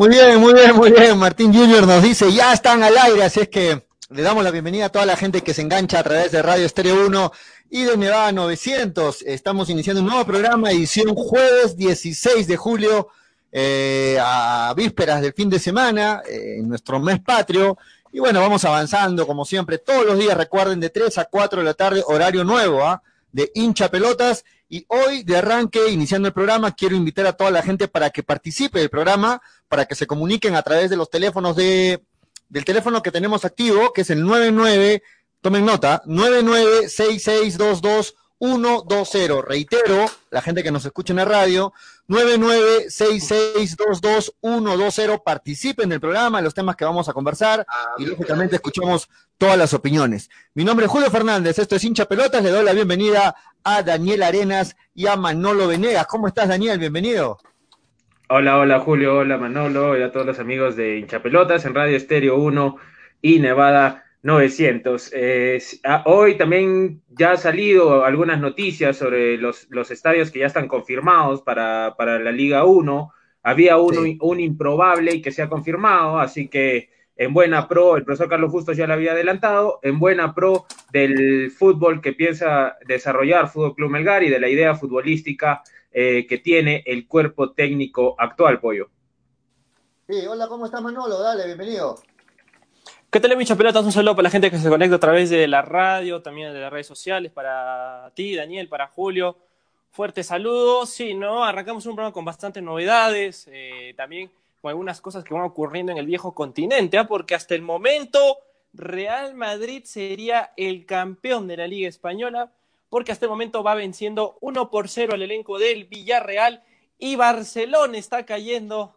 Muy bien, muy bien, muy bien. Martín Junior nos dice, ya están al aire, así es que le damos la bienvenida a toda la gente que se engancha a través de Radio Estéreo 1 y de Nevada 900. Estamos iniciando un nuevo programa, edición jueves 16 de julio, eh, a vísperas del fin de semana, eh, en nuestro mes patrio. Y bueno, vamos avanzando, como siempre, todos los días, recuerden, de 3 a 4 de la tarde, horario nuevo, ¿ah? de hincha pelotas. Y hoy, de arranque, iniciando el programa, quiero invitar a toda la gente para que participe del programa, para que se comuniquen a través de los teléfonos de, del teléfono que tenemos activo, que es el 99, tomen nota, 996622 Reitero, la gente que nos escucha en la radio, 996622 Participen del programa, los temas que vamos a conversar y lógicamente escuchamos todas las opiniones. Mi nombre es Julio Fernández, esto es Hincha Pelotas, le doy la bienvenida a Daniel Arenas y a Manolo Venegas. ¿Cómo estás, Daniel? Bienvenido. Hola, hola Julio, hola Manolo y a todos los amigos de Hincha Pelotas en Radio Estéreo 1 y Nevada 900. Ah, hoy también ya ha salido algunas noticias sobre los, los estadios que ya están confirmados para, para la Liga 1. Había uno, un improbable y que se ha confirmado, así que en buena pro, el profesor Carlos Justo ya lo había adelantado, en buena pro del fútbol que piensa desarrollar Fútbol Club Melgar y de la idea futbolística eh, que tiene el cuerpo técnico actual, Pollo. Sí, hola, ¿cómo estás Manolo? Dale, bienvenido. ¿Qué tal, Micho Pelotas? Un saludo para la gente que se conecta a través de la radio, también de las redes sociales, para ti, Daniel, para Julio. Fuerte saludo. Sí, ¿no? Arrancamos un programa con bastantes novedades, eh, también con algunas cosas que van ocurriendo en el viejo continente, ¿ah? porque hasta el momento Real Madrid sería el campeón de la Liga Española, porque hasta el momento va venciendo 1 por 0 al elenco del Villarreal y Barcelona está cayendo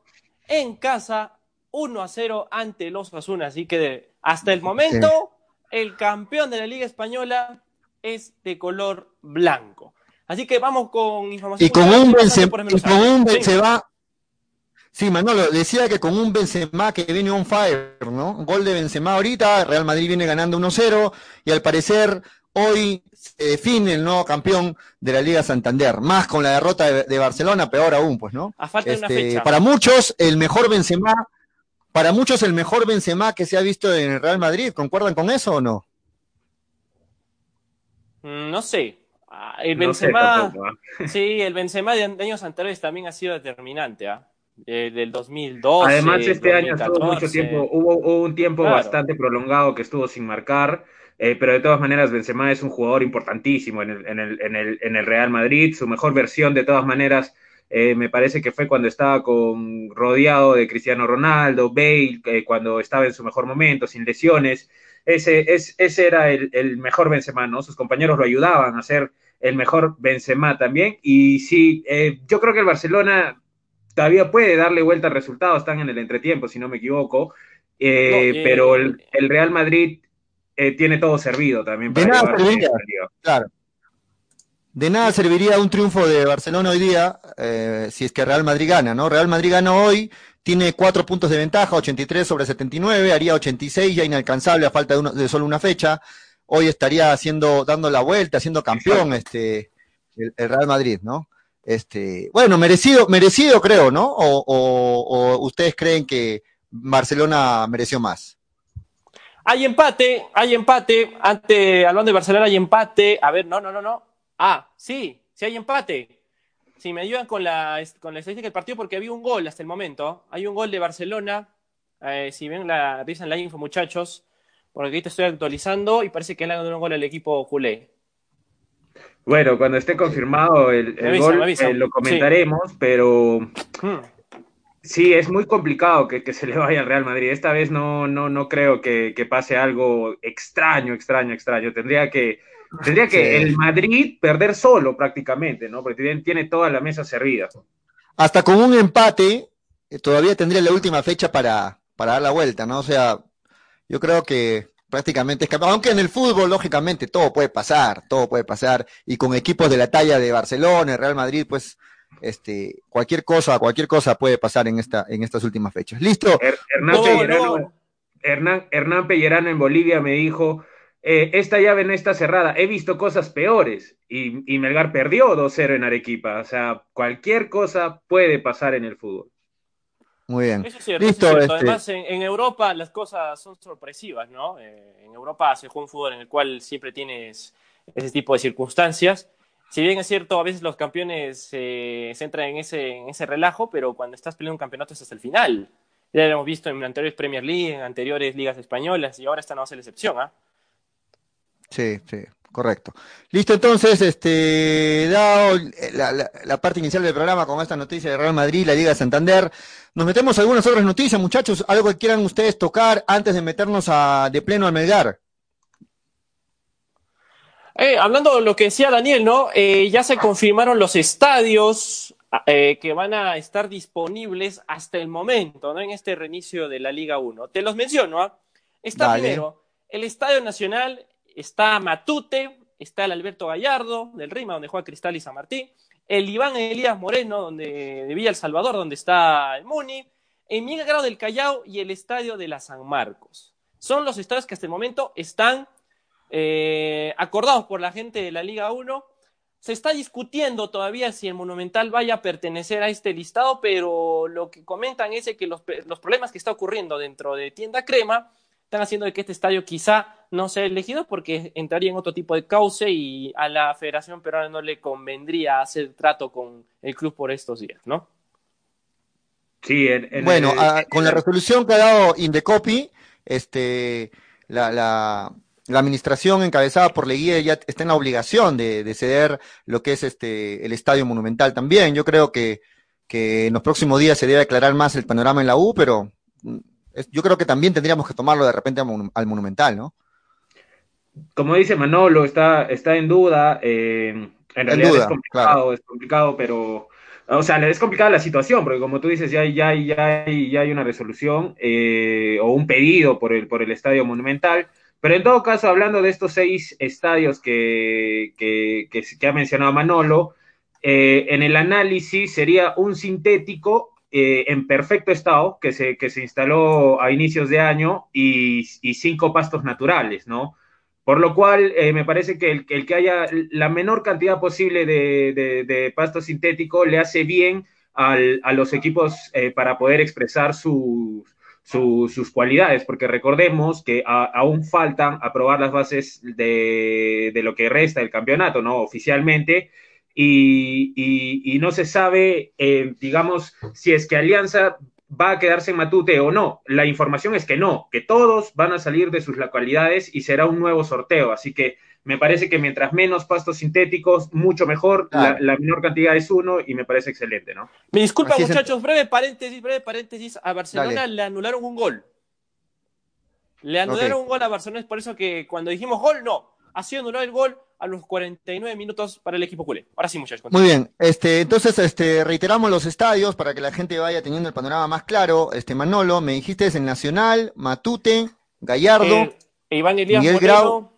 en casa 1 a 0 ante los Osasuna. Así que hasta el momento el campeón de la Liga Española es de color blanco. Así que vamos con información. Y con un, Benzema, Sí, Manolo, decía que con un Benzema que viene on fire, ¿no? Gol de Benzema ahorita, Real Madrid viene ganando 1-0 y al parecer hoy se define el nuevo campeón de la Liga Santander, más con la derrota de, Barcelona, peor aún, pues, ¿no? A falta de una este, fecha. Para muchos, el mejor Benzema, para muchos el mejor Benzema que se ha visto en el Real Madrid, ¿concuerdan con eso o no? Mm, no sé. Ah, el Benzema, ¿eh? sí, el Benzema de años anteriores también ha sido determinante, ¿ah? del 2012. Además, este año estuvo mucho tiempo, hubo, un tiempo bastante prolongado que estuvo sin marcar, eh, pero de todas maneras Benzema es un jugador importantísimo en el, en el, en el, en el Real Madrid, su mejor versión de todas maneras eh, me parece que fue cuando estaba con, rodeado de Cristiano Ronaldo, Bale, eh, cuando estaba en su mejor momento, sin lesiones, ese, es, ese era el, el mejor Benzema, ¿no? Sus compañeros lo ayudaban a ser el mejor Benzema también, y sí, yo creo que el Barcelona todavía puede darle vuelta al resultado, están en el entretiempo, si no me equivoco, eh, eh, pero el, Real Madrid eh, tiene todo servido también. de nada serviría, claro. De nada serviría un triunfo de Barcelona hoy día si es que Real Madrid gana, ¿no? Real Madrid gana hoy, tiene cuatro puntos de ventaja, 83 sobre 79, haría 86, ya inalcanzable a falta de, de solo una fecha. Hoy estaría haciendo, dando la vuelta, siendo campeón este, el Real Madrid, ¿no? Este, bueno, merecido, merecido creo, ¿no? O, ustedes creen que Barcelona mereció más. Hay empate, hay empate. Ante hablando de Barcelona, hay empate. A ver, no, no, no, no. Ah, sí, sí hay empate. Si me ayudan con la, con la estadística del partido, porque había un gol hasta el momento. Hay un gol de Barcelona. Eh, si ven la, dicen la info, muchachos, porque aquí te estoy actualizando y parece que le han dado un gol al equipo culé. Bueno, cuando esté confirmado el, gol eh, lo comentaremos, pero hmm. sí, es muy complicado que, se le vaya al Real Madrid. Esta vez no, no, no creo que, pase algo extraño, extraño, extraño. Tendría que, tendría que el Madrid perder solo prácticamente, ¿no? Porque tiene, toda la mesa servida. Hasta con un empate, eh, todavía tendría la última fecha para, para dar la vuelta, ¿no? O sea, yo creo que prácticamente es Aunque en el fútbol, lógicamente, todo puede pasar, todo puede pasar. Y con equipos de la talla de Barcelona, Real Madrid, pues este, cualquier cosa, cualquier cosa puede pasar en, esta, en estas últimas fechas. ¿Listo? Hernán, Hernán, Pellerano en Bolivia me dijo, eh, esta llave no está cerrada, he visto cosas peores. Y, y Melgar perdió 2-0 en Arequipa. O sea, cualquier cosa puede pasar en el fútbol. Muy bien. Eso es cierto. Listo, este Además, en, Europa las cosas son sorpresivas, ¿no? Eh, en Europa se juega un fútbol en el cual siempre tienes ese tipo de circunstancias. Si bien es cierto, a veces los campeones eh, se entran en ese, en ese relajo, pero cuando estás peleando un campeonato es hasta el final. Ya lo hemos visto en anteriores Premier League, en anteriores ligas españolas, y ahora esta no va a ser la excepción, ¿ah? Sí, sí, correcto. Listo, entonces, este, dado la, parte inicial del programa con esta noticia de Real Madrid, la Liga de Santander, nos metemos a algunas otras noticias, muchachos, algo que quieran ustedes tocar antes de meternos a, de pleno al Melgar. Eh, hablando de lo que decía Daniel, ¿no? Eh, ya se confirmaron los estadios eh, que van a estar disponibles hasta el momento, ¿no? En este reinicio de la Liga 1. Te los menciono, ¿ah? Está primero el Estadio Nacional, está Matute, está el Alberto Gallardo del Rima, donde juega Cristal y San Martín, el Iván Elías Moreno, donde, de Villa El Salvador, donde está el Muni, el Miguel Grado del Callao y el Estadio de la San Marcos. Son los estadios que hasta el momento están eh, acordados por la gente de la Liga 1. Se está discutiendo todavía si el Monumental vaya a pertenecer a este listado, pero lo que comentan es que los, los problemas que está ocurriendo dentro de Tienda Crema están haciendo de que este estadio quizá no sea elegido porque entraría en otro tipo de cauce y a la Federación Peruana no le convendría hacer trato con el club por estos días, ¿no? Sí, bueno, ah, con la resolución que ha dado Indecopy, este, la, la, la administración encabezada por Leguía ya está en la obligación de, de, ceder lo que es este el estadio monumental también. Yo creo que, que en los próximos días se debe aclarar más el panorama en la U, pero yo creo que también tendríamos que tomarlo de repente al Monumental, ¿no? Como dice Manolo, está, está en duda. Eh, en realidad es complicado, es complicado, pero. O sea, es complicada la situación, porque como tú dices, ya, ya, ya, ya hay una resolución eh, o un pedido por el, por el Estadio Monumental. Pero en todo caso, hablando de estos seis estadios que, que, que, ha mencionado Manolo, eh, en el análisis sería un sintético eh, en perfecto estado, que se, que se instaló a inicios de año, y, cinco pastos naturales, ¿no? Por lo cual, eh, me parece que el, que haya la menor cantidad posible de, de, pasto sintético le hace bien a los equipos eh, para poder expresar sus, sus cualidades, porque recordemos que aún faltan aprobar las bases de, de, lo que resta del campeonato, ¿no? Oficialmente, y, no se sabe, eh, digamos, si es que Alianza va a quedarse en Matute o no. La información es que no, que todos van a salir de sus localidades y será un nuevo sorteo. Así que me parece que mientras menos pastos sintéticos, mucho mejor. La, menor cantidad es uno y me parece excelente, ¿no? Me disculpa, muchachos, breve paréntesis, breve paréntesis. A Barcelona le anularon un gol. Le anularon un gol a Barcelona, es por eso que cuando dijimos gol, no. Ha sido anulado el gol a los 49 minutos para el equipo culé. Ahora sí, muchachos. Muy bien, este, entonces este, reiteramos los estadios para que la gente vaya teniendo el panorama más claro. Este, Manolo, me dijiste es el Nacional, Matute, Gallardo, Iván Elías Miguel Grau,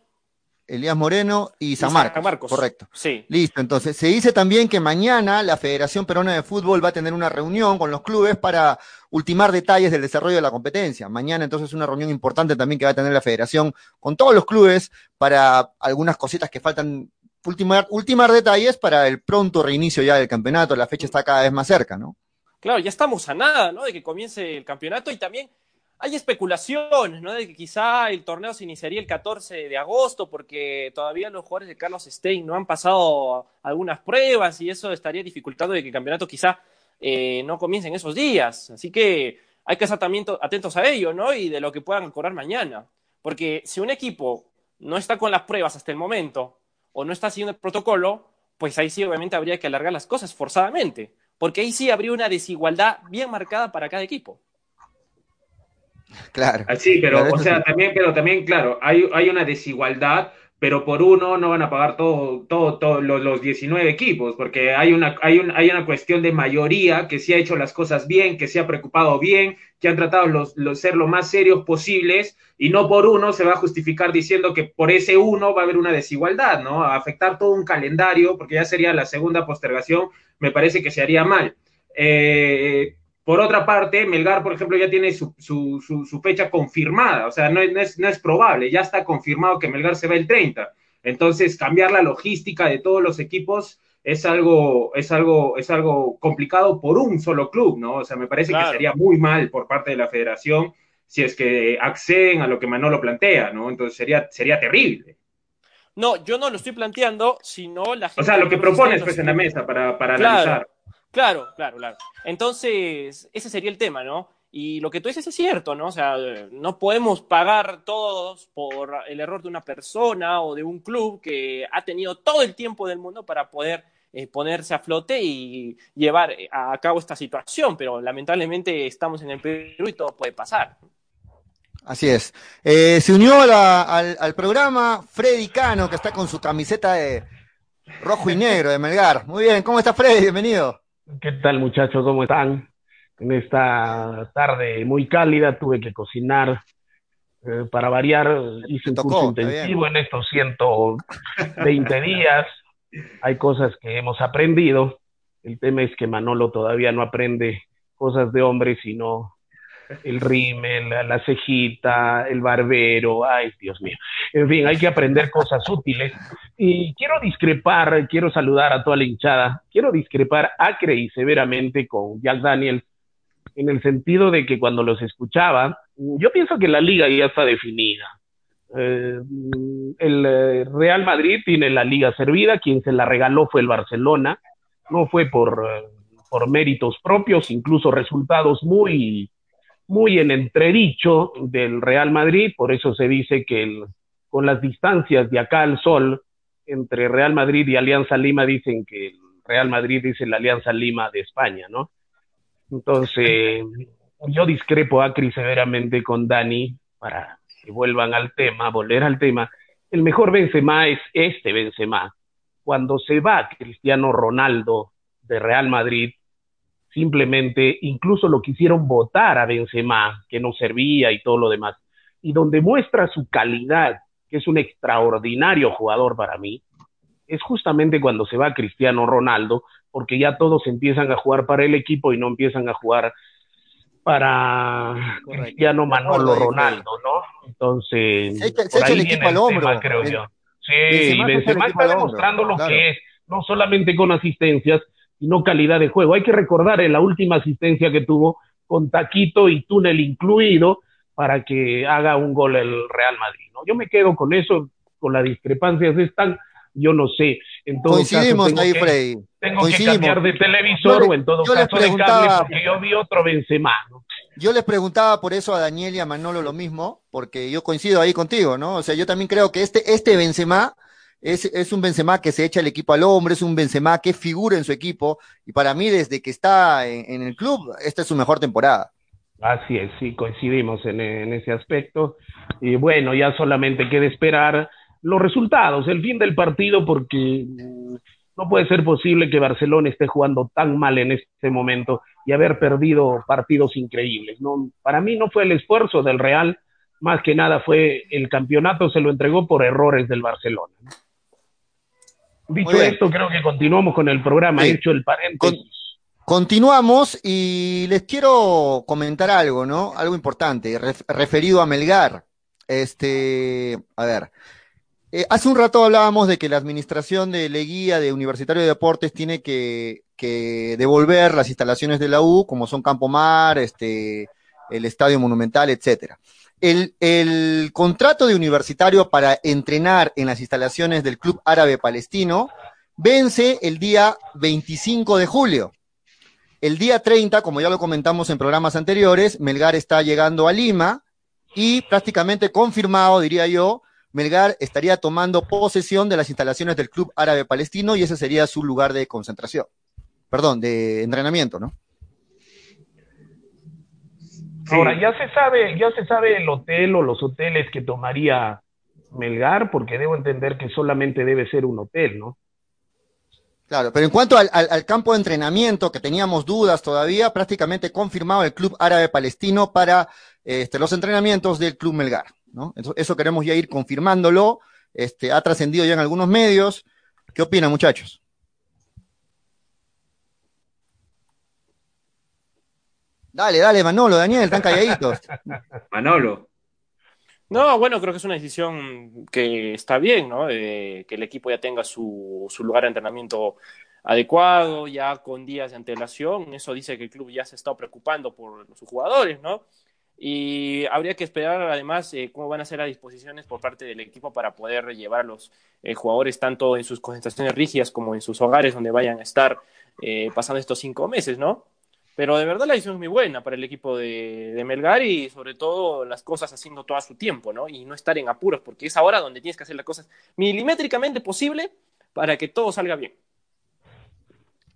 Elías Moreno y San, Marcos. Correcto. Sí. Listo. Entonces, se dice también que mañana la Federación Peruana de Fútbol va a tener una reunión con los clubes para ultimar detalles del desarrollo de la competencia. Mañana, entonces, una reunión importante también que va a tener la Federación con todos los clubes para algunas cositas que faltan. Ultimar, ultimar detalles para el pronto reinicio ya del campeonato. La fecha está cada vez más cerca, ¿no? Claro, ya estamos a nada, ¿no? De que comience el campeonato y también hay especulaciones, ¿no? De que quizá el torneo se iniciaría el 14 de agosto porque todavía los jugadores de Carlos Stein no han pasado algunas pruebas y eso estaría dificultando de que el campeonato quizá eh, no comience en esos días. Así que hay que estar también atentos a ello, ¿no? Y de lo que puedan cobrar mañana. Porque si un equipo no está con las pruebas hasta el momento o no está siguiendo el protocolo, pues ahí sí obviamente habría que alargar las cosas forzadamente. Porque ahí sí habría una desigualdad bien marcada para cada equipo. Claro. Ah, sí, pero, o sea, también, pero también, claro, hay, hay una desigualdad, pero por uno no van a pagar todo, todo, todos los, los, 19 equipos, porque hay una, hay, un, hay una cuestión de mayoría que sí ha hecho las cosas bien, que se ha preocupado bien, que han tratado los, los, ser lo más serios posibles, y no por uno se va a justificar diciendo que por ese uno va a haber una desigualdad, ¿no? A afectar todo un calendario, porque ya sería la segunda postergación, me parece que se haría mal. Eh, por otra parte, Melgar, por ejemplo, ya tiene su, fecha confirmada, o sea, no es, no es, probable, ya está confirmado que Melgar se va el 30. Entonces, cambiar la logística de todos los equipos es algo, es algo, es algo complicado por un solo club, ¿no? O sea, me parece que sería muy mal por parte de la federación si es que acceden a lo que Manolo plantea, ¿no? Entonces sería, sería terrible. No, yo no lo estoy planteando, sino la gente. O sea, lo que propones pues en la mesa para, para analizar. Claro, claro, claro. Entonces, ese sería el tema, ¿no? Y lo que tú dices es cierto, ¿no? O sea, no podemos pagar todos por el error de una persona o de un club que ha tenido todo el tiempo del mundo para poder eh, ponerse a flote y llevar a cabo esta situación, pero lamentablemente estamos en el Perú y todo puede pasar. Así es. Eh, se unió al, al, programa Freddy Cano, que está con su camiseta de rojo y negro de Melgar. Muy bien, ¿cómo está Freddy? Bienvenido. ¿Qué tal muchachos? ¿Cómo están? En esta tarde muy cálida tuve que cocinar eh, para variar, hice un curso intensivo en estos 120 días. Hay cosas que hemos aprendido. El tema es que Manolo todavía no aprende cosas de hombre, sino el rímel, la, cejita, el barbero, ay Dios mío. En fin, hay que aprender cosas útiles. Y quiero discrepar, quiero saludar a toda la hinchada, quiero discrepar acre y severamente con Jack Daniel en el sentido de que cuando los escuchaba, yo pienso que la liga ya está definida. Eh, el eh, Real Madrid tiene la liga servida, quien se la regaló fue el Barcelona, no fue por, eh, por méritos propios, incluso resultados muy muy en entredicho del Real Madrid, por eso se dice que con las distancias de acá al sol entre Real Madrid y Alianza Lima dicen que Real Madrid dice la Alianza Lima de España, ¿no? Entonces, yo discrepo acri severamente con Dani para que vuelvan al tema, volver al tema. El mejor Benzema es este Benzema. Cuando se va Cristiano Ronaldo de Real Madrid, simplemente incluso lo quisieron votar a Benzema, que no servía y todo lo demás, y donde muestra su calidad, que es un extraordinario jugador para mí, es justamente cuando se va Cristiano Ronaldo, porque ya todos empiezan a jugar para el equipo y no empiezan a jugar para Cristiano Manolo Ronaldo, ¿no? Entonces, se, echa el equipo al hombro, creo yo. Sí, y Benzema está demostrando lo que es, no solamente con asistencias, y no calidad de juego. Hay que recordar en la última asistencia que tuvo con taquito y túnel incluido para que haga un gol el Real Madrid. ¿no? Yo me quedo con eso, con las discrepancias están, yo no sé. En todo Coincidimos ahí, Freddy. Tengo que cambiar de televisor o en todo caso de cable porque yo vi otro Benzema. Yo les preguntaba por eso a Daniel y a Manolo lo mismo, porque yo coincido ahí contigo, ¿no? O sea, yo también creo que este, este Benzema es, un Benzema que se echa el equipo al hombre, es un Benzema que figura en su equipo, y para mí desde que está en, el club, esta es su mejor temporada. Así es, sí, coincidimos en, ese aspecto. Y bueno, ya solamente queda esperar los resultados, el fin del partido, porque mm, no puede ser posible que Barcelona esté jugando tan mal en este momento y haber perdido partidos increíbles. ¿no? Para mí no fue el esfuerzo del Real, más que nada fue el campeonato se lo entregó por errores del Barcelona. Dicho esto, creo que continuamos con el programa, hecho el paréntesis. Continuamos y les quiero comentar algo, ¿no? Algo importante, referido a Melgar. Este, a ver, eh, hace un rato hablábamos de que la administración de Leguía de Universitario de Deportes tiene que, que, devolver las instalaciones de la U, como son Campo Mar, este, el Estadio Monumental, etcétera. El, contrato de universitario para entrenar en las instalaciones del Club Árabe Palestino vence el día 25 de julio. El día 30, como ya lo comentamos en programas anteriores, Melgar está llegando a Lima y prácticamente confirmado, diría yo, Melgar estaría tomando posesión de las instalaciones del Club Árabe Palestino y ese sería su lugar de concentración. Perdón, de entrenamiento, ¿no? Ahora, ya se sabe, ya se sabe el hotel o los hoteles que tomaría Melgar, porque debo entender que solamente debe ser un hotel, ¿no? Claro, pero en cuanto al, campo de entrenamiento, que teníamos dudas todavía, prácticamente confirmado el Club Árabe Palestino para este, los entrenamientos del Club Melgar, ¿no? Eso, queremos ya ir confirmándolo, este, ha trascendido ya en algunos medios. ¿Qué opinan, muchachos? Dale, dale, Manolo, Daniel, están calladitos. Manolo. No, bueno, creo que es una decisión que está bien, ¿no? que el equipo ya tenga su, su lugar de entrenamiento adecuado, ya con días de antelación. Eso dice que el club ya se está preocupando por sus jugadores, ¿no? Y habría que esperar además eh, cómo van a ser las disposiciones por parte del equipo para poder llevar a los eh, jugadores tanto en sus concentraciones rígidas como en sus hogares donde vayan a estar eh, pasando estos cinco meses, ¿no? Pero de verdad la decisión es muy buena para el equipo de, de, Melgar y sobre todo las cosas haciendo todo a su tiempo, ¿no? Y no estar en apuros, porque es ahora donde tienes que hacer las cosas milimétricamente posible para que todo salga bien.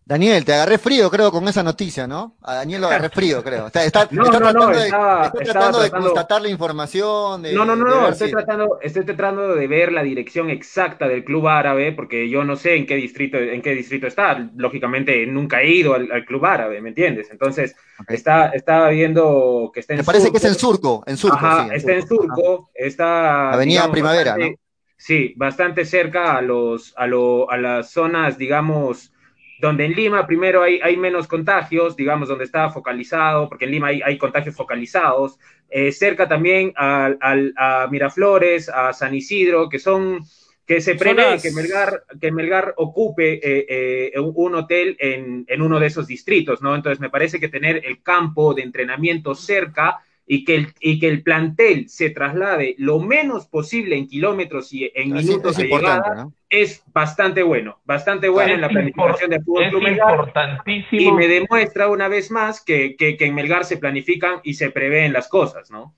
Daniel, te agarré frío, creo, con esa noticia, ¿no? A Daniel lo agarré frío, creo. Está, está, no, no, tratando, no, de, estaba, está tratando de constatar la información. De, no, no, no, no estoy, tratando, estoy tratando de ver la dirección exacta del club árabe, porque yo no sé en qué distrito, en qué distrito está. Lógicamente, nunca he ido al, al club árabe, ¿me entiendes? Entonces, okay. está, estaba viendo que está en Me parece que es en Surco, en Surco. Ajá, sí, en está Surco. en Surco, está. Avenida digamos, Primavera, bastante, ¿no? Sí, bastante cerca a, los, a, lo, a las zonas, digamos donde en Lima primero hay, hay, menos contagios, digamos, donde está focalizado, porque en Lima hay, hay contagios focalizados, eh, cerca también a, a, a, Miraflores, a San Isidro, que son, que se prevé las... que, Melgar, que Melgar ocupe eh, eh, un hotel en, en, uno de esos distritos, ¿no? Entonces me parece que tener el campo de entrenamiento cerca y que, el, y que el plantel se traslade lo menos posible en kilómetros y en Así minutos es de llegada ¿no? es bastante bueno, bastante bueno es en la planificación del fútbol Club Melgar. Y me demuestra una vez más que, que, que, en Melgar se planifican y se prevén las cosas, ¿no?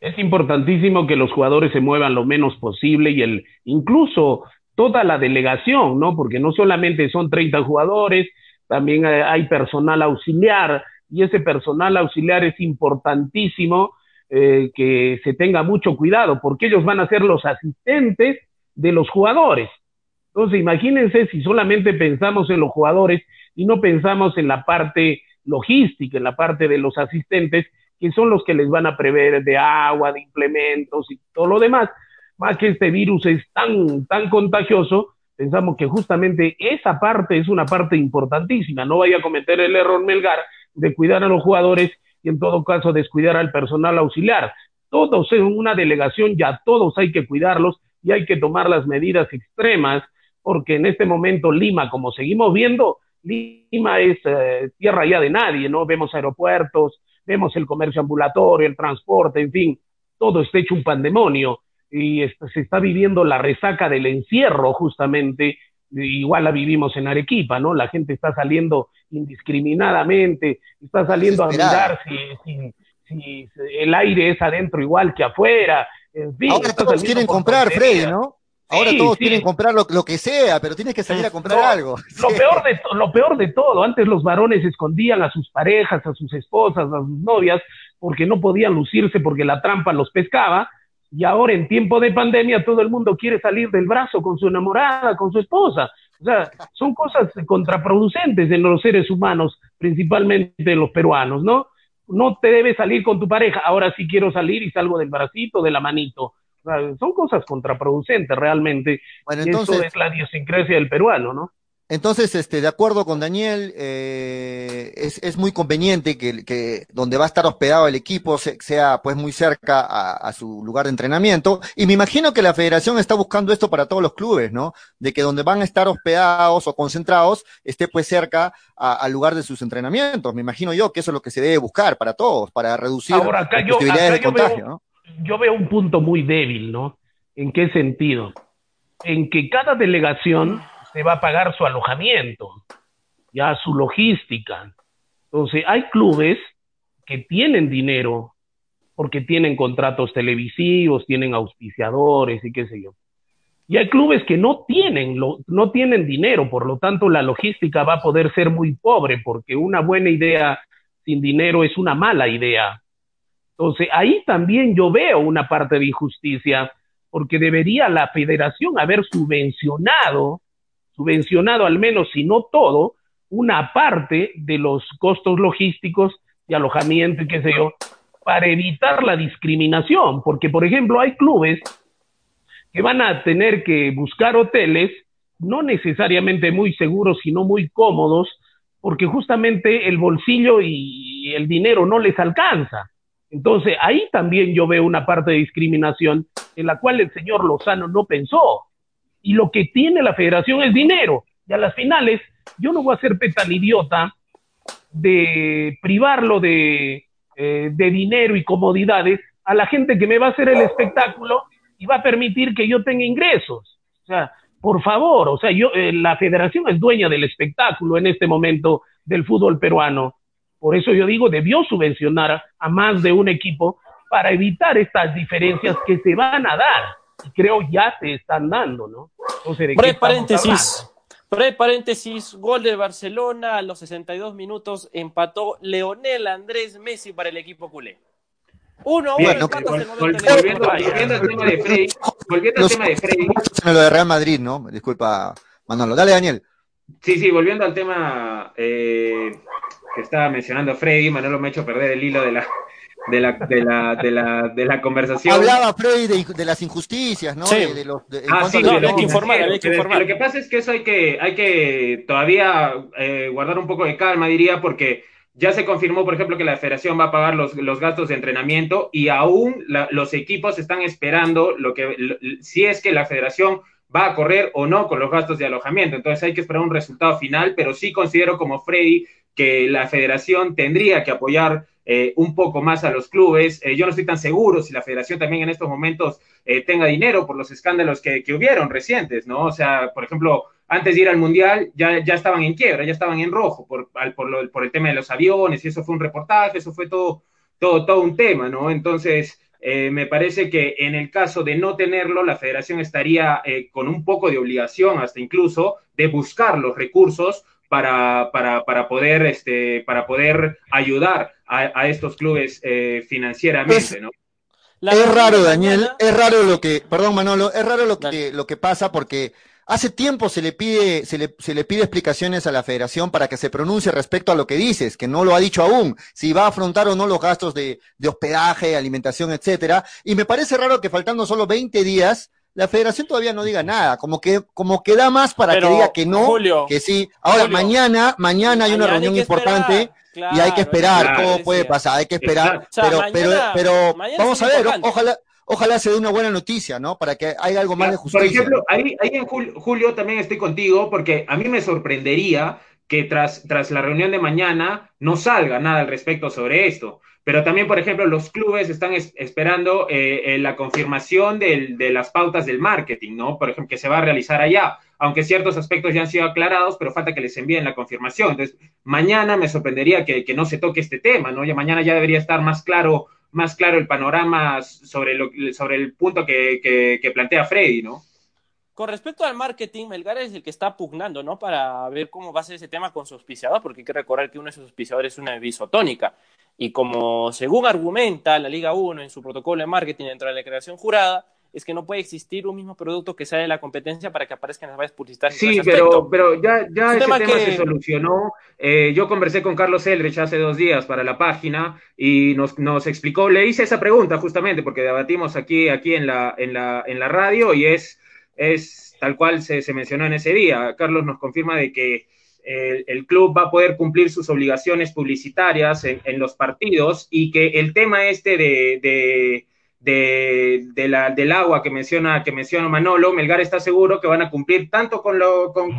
Es importantísimo que los jugadores se muevan lo menos posible y el incluso toda la delegación, ¿no? Porque no solamente son 30 jugadores, también hay personal auxiliar, y ese personal auxiliar es importantísimo eh, que se tenga mucho cuidado, porque ellos van a ser los asistentes de los jugadores. Entonces, imagínense si solamente pensamos en los jugadores y no pensamos en la parte logística, en la parte de los asistentes, que son los que les van a prever de agua, de implementos y todo lo demás. Más que este virus es tan, tan contagioso, pensamos que justamente esa parte es una parte importantísima. No vaya a cometer el error Melgar de cuidar a los jugadores y en todo caso descuidar al personal auxiliar. Todos en una delegación ya todos hay que cuidarlos y hay que tomar las medidas extremas porque en este momento Lima, como seguimos viendo, Lima es eh, tierra ya de nadie, ¿no? Vemos aeropuertos, vemos el comercio ambulatorio, el transporte, en fin, todo está hecho un pandemonio y este, se está viviendo la resaca del encierro justamente igual la vivimos en Arequipa, ¿no? La gente está saliendo indiscriminadamente, está saliendo a mirar si, si, si, el aire es adentro igual que afuera. En fin, Ahora todos quieren comprar, Freddy, ¿no? Ahora sí, todos sí. quieren comprar lo, lo, que sea, pero tienes que salir a comprar no, algo. Lo, sí. peor de, lo peor de todo, antes los varones escondían a sus parejas, a sus esposas, a sus novias, porque no podían lucirse porque la trampa los pescaba, y ahora en tiempo de pandemia todo el mundo quiere salir del brazo con su enamorada, con su esposa. O sea, son cosas contraproducentes en los seres humanos, principalmente los peruanos, ¿no? No te debes salir con tu pareja, ahora sí quiero salir y salgo del bracito, de la manito. O sea, son cosas contraproducentes realmente. Bueno, entonces, y eso es la idiosincrasia del peruano, ¿no? Entonces, este, de acuerdo con Daniel, eh, es, es, muy conveniente que, que, donde va a estar hospedado el equipo sea pues muy cerca a, a, su lugar de entrenamiento. Y me imagino que la federación está buscando esto para todos los clubes, ¿no? De que donde van a estar hospedados o concentrados esté pues cerca al lugar de sus entrenamientos. Me imagino yo que eso es lo que se debe buscar para todos, para reducir Ahora, acá las yo, posibilidades acá de contagio, veo, ¿no? Yo veo un punto muy débil, ¿no? ¿En qué sentido? En que cada delegación se va a pagar su alojamiento, ya su logística. Entonces, hay clubes que tienen dinero porque tienen contratos televisivos, tienen auspiciadores y qué sé yo. Y hay clubes que no tienen, lo, no tienen dinero, por lo tanto la logística va a poder ser muy pobre porque una buena idea sin dinero es una mala idea. Entonces, ahí también yo veo una parte de injusticia porque debería la federación haber subvencionado subvencionado al menos, si no todo, una parte de los costos logísticos de alojamiento y qué sé yo, para evitar la discriminación, porque por ejemplo hay clubes que van a tener que buscar hoteles no necesariamente muy seguros, sino muy cómodos, porque justamente el bolsillo y el dinero no les alcanza. Entonces, ahí también yo veo una parte de discriminación en la cual el señor Lozano no pensó. Y lo que tiene la federación es dinero. Y a las finales, yo no voy a ser tan idiota de privarlo de, eh, de dinero y comodidades a la gente que me va a hacer el espectáculo y va a permitir que yo tenga ingresos. O sea, por favor, o sea, yo, eh, la federación es dueña del espectáculo en este momento del fútbol peruano. Por eso yo digo, debió subvencionar a más de un equipo para evitar estas diferencias que se van a dar. Y creo ya se están dando, ¿no? Entonces, ¿de paréntesis. Pre paréntesis, gol de Barcelona a los 62 minutos, empató Leonel Andrés Messi para el equipo culé. Uno, uno, volviendo, al tema de Frey, volviendo al tema de Frey. Lo de Real Madrid, ¿no? Disculpa, Manolo. Dale, Daniel. Sí, sí, volviendo al tema eh, que estaba mencionando Freddy, Manolo me ha hecho perder el hilo de la, de la, de la, de la, de la conversación. Hablaba Freddy de, de, las injusticias, ¿no? Sí. De, los, ah, sí, no, hay que informar, hay que informar. Lo que pasa es que eso hay que, hay que todavía eh, guardar un poco de calma, diría, porque ya se confirmó, por ejemplo, que la federación va a pagar los, los gastos de entrenamiento y aún la, los equipos están esperando lo que, si es que la federación va a correr o no con los gastos de alojamiento. Entonces hay que esperar un resultado final, pero sí considero como Freddy que la federación tendría que apoyar eh, un poco más a los clubes. Eh, yo no estoy tan seguro si la federación también en estos momentos eh, tenga dinero por los escándalos que, que, hubieron recientes, ¿no? O sea, por ejemplo, antes de ir al Mundial ya, ya estaban en quiebra, ya estaban en rojo por, por, por el tema de los aviones y eso fue un reportaje, eso fue todo, todo, todo un tema, ¿no? Entonces, me parece que en el caso de no tenerlo, la federación estaría con un poco de obligación, hasta incluso, de buscar los recursos para, para, para, poder, este, para poder ayudar a, estos clubes eh, financieramente, ¿no? es raro, Daniel, es raro lo que, perdón Manolo, es raro lo que, lo que pasa porque hace tiempo se le pide, se le, se le pide explicaciones a la federación para que se pronuncie respecto a lo que dices, que no lo ha dicho aún, si va a afrontar o no los gastos de, de hospedaje, alimentación, etcétera. Y me parece raro que faltando solo 20 días, la federación todavía no diga nada, como que, como que da más para que diga que no, que sí. Ahora, mañana, mañana hay una reunión importante y hay que esperar cómo puede pasar, hay que esperar, pero, pero, pero vamos a ver, ojalá, ojalá se dé una buena noticia, ¿no? Para que haya algo más de justicia. Por ejemplo, ahí, ahí en julio, también estoy contigo, porque a mí me sorprendería que tras, tras la reunión de mañana no salga nada al respecto sobre esto. Pero también, por ejemplo, los clubes están esperando eh, eh, la confirmación de las pautas del marketing, ¿no? Por ejemplo, que se va a realizar allá, aunque ciertos aspectos ya han sido aclarados, pero falta que les envíen la confirmación. Entonces, mañana me sorprendería que, no se toque este tema, ¿no? Ya mañana ya debería estar más claro, más claro el panorama sobre, el punto que, plantea Freddy, ¿no? Con respecto al marketing, Melgar es el que está pugnando, ¿no? Para ver cómo va a ser ese tema con su auspiciador, porque hay que recordar que uno de sus auspiciadores es una bisotónica. Y como según argumenta la Liga 1 en su protocolo de marketing dentro de la declaración jurada, es que no puede existir un mismo producto que sea de la competencia para que aparezca en las vallas publicitarias. Sí, pero, pero ya, ya ese tema, se solucionó. Eh, yo conversé con Carlos Elrich hace dos días para la página y nos, nos explicó, le hice esa pregunta justamente porque debatimos aquí, aquí en, la, en, la, en la radio y es, es tal cual se, se mencionó en ese día. Carlos nos confirma de que el, club va a poder cumplir sus obligaciones publicitarias en, los partidos y que el tema este de, de, la, del agua que menciona, que menciona Manolo, Melgar está seguro que van a cumplir tanto con, lo, con,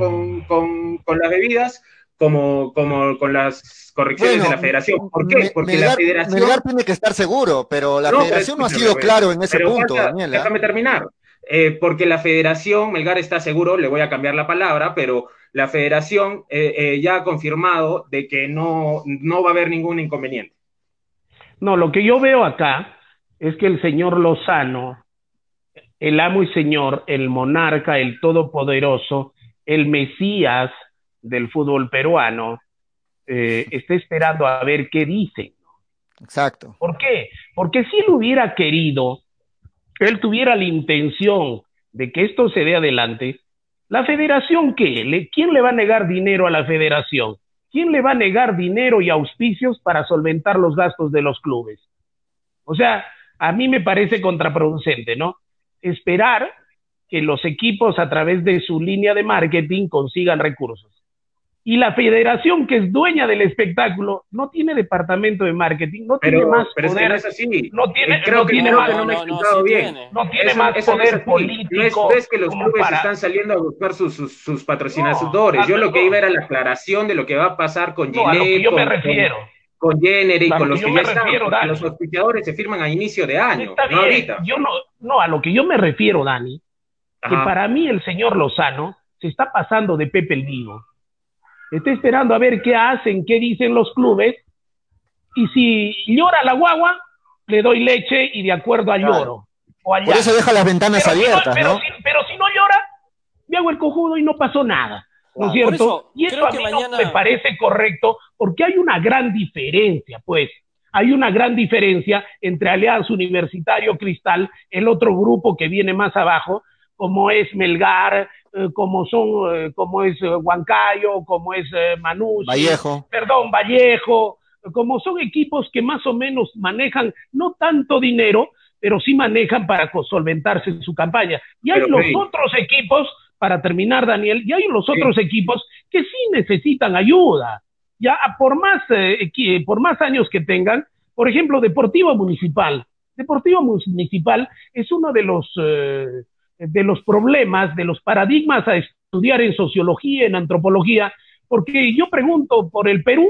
con, las bebidas como, como con las correcciones de la federación. ¿Por qué? Porque la federación... Melgar tiene que estar seguro, pero la federación no ha sido claro en ese punto, Daniela. Déjame terminar. Eh, porque la federación, Melgar está seguro, le voy a cambiar la palabra, pero la federación eh, eh, ya ha confirmado de que no, no va a haber ningún inconveniente. No, lo que yo veo acá es que el señor Lozano, el amo y señor, el monarca, el todopoderoso, el mesías del fútbol peruano, eh, está esperando a ver qué dice. Exacto. ¿Por qué? Porque si él hubiera querido, él tuviera la intención de que esto se dé adelante, ¿La federación qué? ¿Quién le va a negar dinero a la federación? ¿Quién le va a negar dinero y auspicios para solventar los gastos de los clubes? O sea, a mí me parece contraproducente, ¿no? Esperar que los equipos a través de su línea de marketing consigan recursos. y la federación que es dueña del espectáculo no tiene departamento de marketing, no tiene más pero poder. Es que no es así. No tiene, creo no que tiene no, más, no, me he explicado bien. No tiene eso, más eso poder es político. No es, que los clubes para... están saliendo a buscar sus, sus, sus patrocinadores. No, Yo lo que iba era la aclaración de lo que va a pasar con no, Gillette, yo con, me refiero. Con, con Jenner y con los que, que ya están. Refiero, los auspiciadores se firman a inicio de año, Está no bien. ahorita. Yo no, no, a lo que yo me refiero, Dani, que para mí el señor Lozano se está pasando de Pepe el Vivo. Está esperando a ver qué hacen, qué dicen los clubes, y si llora la guagua, le doy leche y de acuerdo al Claro. lloro. O al Por eso deja las ventanas Pero si no- abiertas, pero ¿no? si- pero si no llora, me hago el cojudo y no pasó nada. ¿No es cierto? eso, y eso creo a que mí mañana- no me parece correcto porque hay una gran diferencia, pues. Hay una gran diferencia entre Alianza Universitario Cristal, el otro grupo que viene más abajo, como es Melgar, eh, como son, eh, como es eh, Huancayo, como es Manucci, Vallejo. perdón, Vallejo, como son equipos que más o menos manejan no tanto dinero, pero sí manejan para solventarse en su campaña. Y hay Pero, los otros equipos, para terminar, Daniel, y hay los Sí. otros equipos que sí necesitan ayuda. Ya por más, eh, equi- por más años que tengan, por ejemplo, Deportivo Municipal. Deportivo Municipal es uno de los, eh, de los problemas, de los paradigmas a estudiar en sociología, en antropología, porque yo pregunto por el Perú,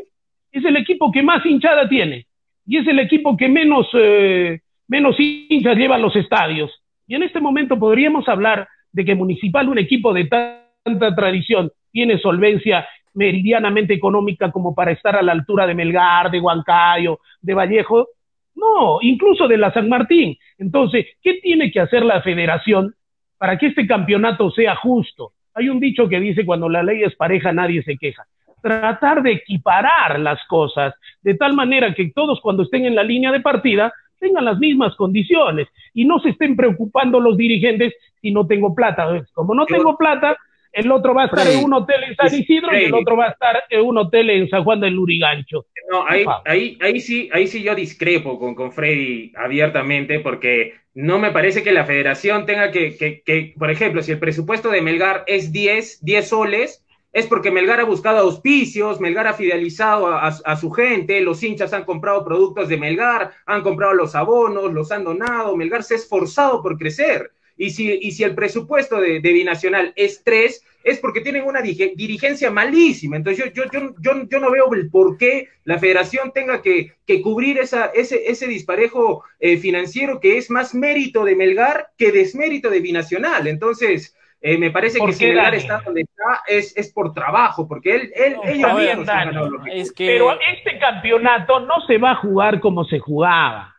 es el equipo que más hinchada tiene y es el equipo que menos, eh, menos hinchas lleva a los estadios. Y en este momento podríamos hablar de que Municipal, un equipo de tanta tradición, tiene solvencia meridianamente económica como para estar a la altura de Melgar, de Huancayo, de Vallejo. No, incluso de la San Martín. Entonces, ¿qué tiene que hacer la federación para que este campeonato sea justo? Hay un dicho que dice, cuando la ley es pareja, nadie se queja. Tratar de equiparar las cosas de tal manera que todos cuando estén en la línea de partida tengan las mismas condiciones y no se estén preocupando los dirigentes si no tengo plata. Como no tengo plata, el otro va a estar Freddy. en un hotel en San Isidro y el otro va a estar en un hotel en San Juan del Lurigancho. No, ahí, ahí, ahí sí, ahí sí yo discrepo con, con Freddy abiertamente, porque no me parece que la federación tenga que, que, que, por ejemplo, si el presupuesto de Melgar es 10, 10 soles, es porque Melgar ha buscado auspicios, Melgar ha fidelizado a, su gente, los hinchas han comprado productos de Melgar, han comprado los abonos, los han donado, Melgar se ha esforzado por crecer. Y si, y si el presupuesto de, Binacional es 3, es porque tienen una dirigencia malísima. Entonces yo, yo, yo, yo, yo no veo el por qué la federación tenga que, que cubrir esa, ese, ese disparejo eh, financiero que es más mérito de Melgar que desmérito de Binacional. Entonces, eh, me parece ¿Por que si Melgar está donde está es, es por trabajo, porque él, él, No, ellos Dani, Es que, Pero este campeonato no se va a jugar como se jugaba.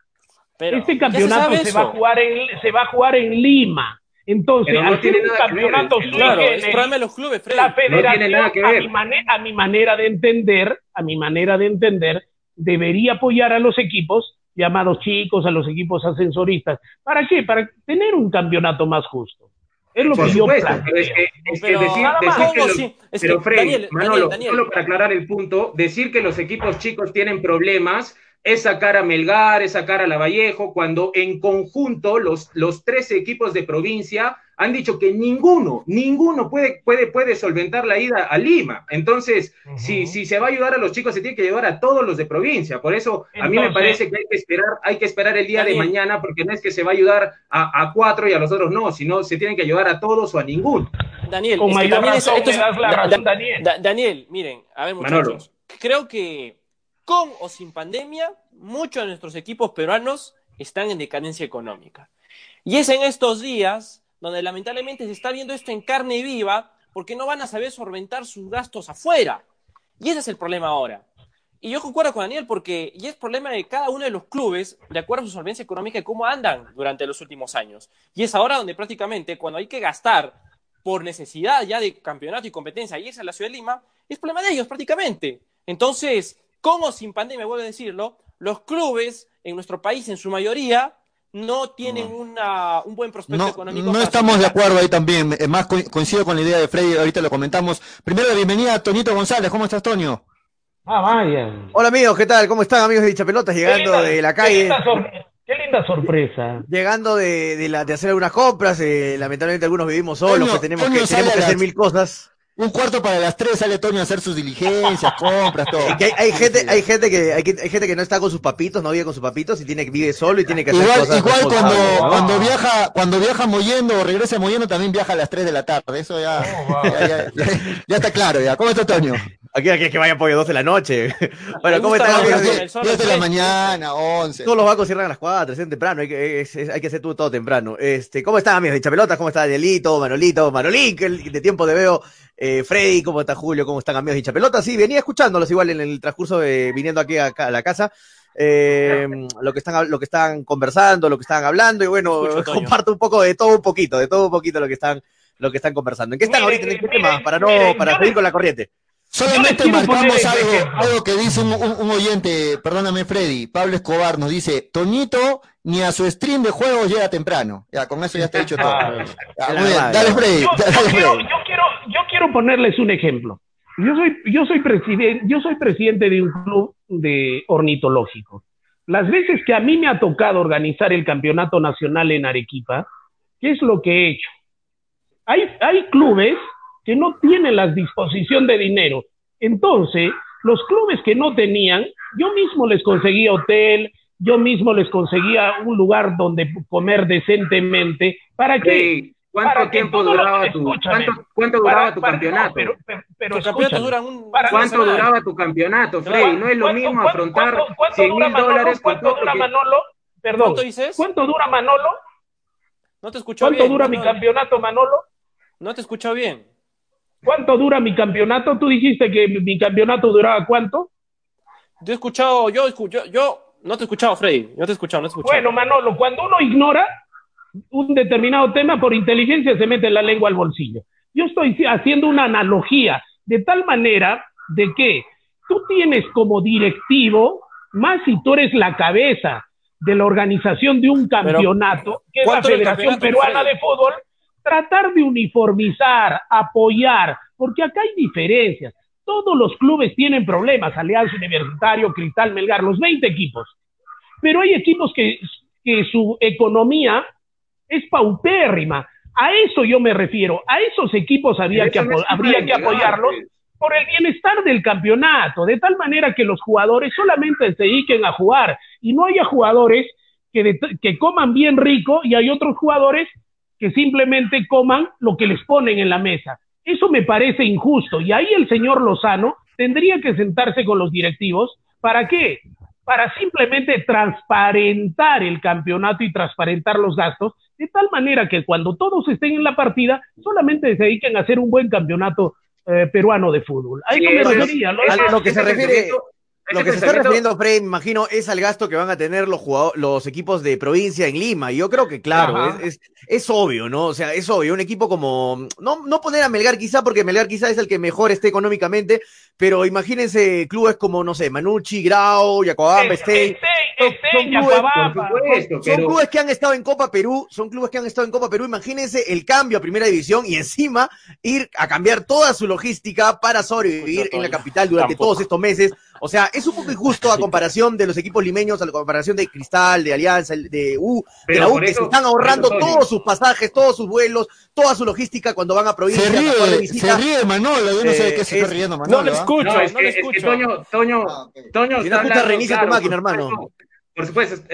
pero este se campeonato se, va a jugar en se va a jugar en Lima. Entonces, no tiene un nada que ver, campeonato el- sui Claro, es generis, problema de los clubes, Freddy. la federación, tiene nada que a, ver. mi mane- a mi manera de entender, a mi manera de entender, debería apoyar a los equipos llamados chicos, a los equipos ascensoristas. ¿Para qué? Para tener un campeonato más justo. Es lo Por que yo pero es que, es que Pero, decir, que ¿Cómo los- sí? Es pero que, Freddy, Daniel, Manolo, Daniel, Daniel. solo para aclarar el punto, decir que los equipos chicos tienen problemas es sacar a Melgar, es sacar a Lavallejo, cuando en conjunto los, los 13 equipos de provincia han dicho que ninguno, ninguno puede, puede, puede solventar la ida a Lima. Entonces, si, si se va a ayudar a los chicos, se tiene que llevar a todos los de provincia. Por eso, a mí me parece que hay que esperar, hay que esperar el día de mañana, porque no es que se va a ayudar a, a cuatro y a los otros no, sino se tienen que ayudar a todos o a ninguno. Daniel, Con es que mayor también es- razón esto es- la Da- razón, Daniel. Da- Daniel, miren, a ver Manolo. muchachos, creo que con o sin pandemia, muchos de nuestros equipos peruanos están en decadencia económica. Y es en estos días donde lamentablemente se está viendo esto en carne viva porque no van a saber solventar sus gastos afuera. Y ese es el problema ahora. Y yo concuerdo con Daniel porque y es problema de cada uno de los clubes de acuerdo a su solvencia económica y cómo andan durante los últimos años. Y es ahora donde prácticamente cuando hay que gastar por necesidad ya de campeonato y competencia y es a la ciudad de Lima, es problema de ellos prácticamente. Entonces, con o sin pandemia, vuelvo a decirlo, los clubes en nuestro país en su mayoría no tienen una, un buen prospecto No, económico. no estamos de acuerdo ahí también. Más co- coincido con la idea de Freddy, ahorita lo comentamos. Primero la bienvenida a Tonito González. ¿Cómo estás, Tonio? Ah, vaya. Hola amigos, ¿qué tal? ¿Cómo están amigos de Dichapelotas? Llegando linda- de la Qué calle, linda, sor- qué linda sorpresa. llegando de, de la, de hacer algunas compras. eh, lamentablemente algunos vivimos solos, Toño, que tenemos Toño que, tenemos que hacer mil cosas. Un cuarto para las tres sale Toño a hacer sus diligencias, compras, todo. hay, gente, hay gente que, hay, gente que no está con sus papitos, no vive con sus papitos y tiene que vive solo y tiene que hacer igual, cosas. Igual cuando, cuando viaja, cuando viaja moyendo o regresa moyendo también viaja a las 3 de la tarde. Eso ya, oh, ya, ya, está claro ya. ¿Cómo está Toño? Aquí, aquí es que vaya pollo 12 de la noche. bueno, ¿cómo están? 10 de la mañana, 11. Todos los bancos cierran a las 4, es temprano, hay que, hay que hacer todo, todo temprano. Este, ¿Cómo están, amigos de Chapelotas? ¿Cómo está Danielito, Manolito, Manolín, que de tiempo de veo? Eh, Freddy, ¿cómo está Julio? ¿Cómo están, amigos de Chapelotas? Sí, venía escuchándolos igual en el transcurso de viniendo aquí a, la casa. Eh, lo que están lo que están conversando, lo que están hablando y bueno, comparto un poco de todo un poquito, de todo un poquito lo que están lo que están conversando. ¿En qué están ahorita? ¿En qué tema? Para no para seguir con la corriente. Solamente marcamos algo, algo, que dice un, oyente, perdóname Freddy, Pablo Escobar nos dice, Toñito ni a su stream de juegos llega temprano. Ya, con eso ya está dicho todo. dale Freddy. Yo, quiero, yo, quiero, ponerles un ejemplo. Yo soy, yo soy presidente, yo soy presidente de un club de ornitológico. Las veces que a mí me ha tocado organizar el campeonato nacional en Arequipa, ¿qué es lo que he hecho? Hay, hay clubes que no tienen la disposición de dinero. Entonces, los clubes que no tenían, yo mismo les conseguía hotel, yo mismo les conseguía un lugar donde comer decentemente. ¿Para qué? ¿Cuánto tiempo duraba tu, ¿cuánto, duraba tu campeonato? pero, pero, ¿Cuánto duraba tu campeonato, Freddy? No es lo mismo afrontar 100 mil dólares. ¿Cuánto dura Manolo? Perdón, ¿cuánto dura Manolo? No te escucho ¿Cuánto dura mi campeonato, Manolo? No te escucho bien. ¿Cuánto dura mi campeonato? Tú dijiste que mi campeonato duraba cuánto. Yo he escuchado, yo, yo, yo no te he escuchado, Freddy. No te he escuchado, no te he escuchado. Bueno, Manolo, cuando uno ignora un determinado tema por inteligencia se mete la lengua al bolsillo. Yo estoy haciendo una analogía de tal manera de que tú tienes como directivo, más si tú eres la cabeza de la organización de un campeonato, que es la Federación Peruana de Fútbol, tratar de uniformizar, apoyar, porque acá hay diferencias. Todos los clubes tienen problemas, Alianza Universitario, Cristal, Melgar, los 20 equipos. Pero hay equipos que, que su economía es paupérrima. A eso yo me refiero. A esos equipos había que habría que apoyarlos por el bienestar del campeonato, de tal manera que los jugadores solamente se dediquen a jugar y no haya jugadores que, que coman bien rico y hay otros jugadores que simplemente coman lo que les ponen en la mesa. Eso me parece injusto y ahí el señor Lozano tendría que sentarse con los directivos. ¿Para qué? Para simplemente transparentar el campeonato y transparentar los gastos, de tal manera que cuando todos estén en la partida, solamente se dediquen a hacer un buen campeonato eh, peruano de fútbol. A eso me refería. lo que se refiere, lo que se está refiriendo, Frey, me imagino, es al gasto que van a tener los, los equipos de provincia en Lima. Y yo creo que, claro, es, es, obvio, ¿no? O sea, es obvio. Un equipo como. No, no poner a Melgar quizá, porque Melgar quizá es el que mejor esté económicamente, pero imagínense clubes como, no sé, Manucci, Grau, Yacobamba, Stein. Son, clubes, que han estado en Copa Perú, son clubes que han estado en Copa Perú. Imagínense el cambio a primera división y encima ir a cambiar toda su logística para sobrevivir en la capital durante todos estos meses. O sea, es un poco injusto a comparación de los equipos limeños, a la comparación de Cristal, de Alianza, de U, de la U, que se están ahorrando todos sus pasajes, todos sus vuelos, toda su logística cuando van a provincia. Se ríe, se ríe Manolo, yo no sé de qué se está riendo Manolo. No lo escucho, no, no lo escucho. Toño, Toño, ah, Toño. Si no escucha, reinicia tu máquina, hermano. Por supuesto,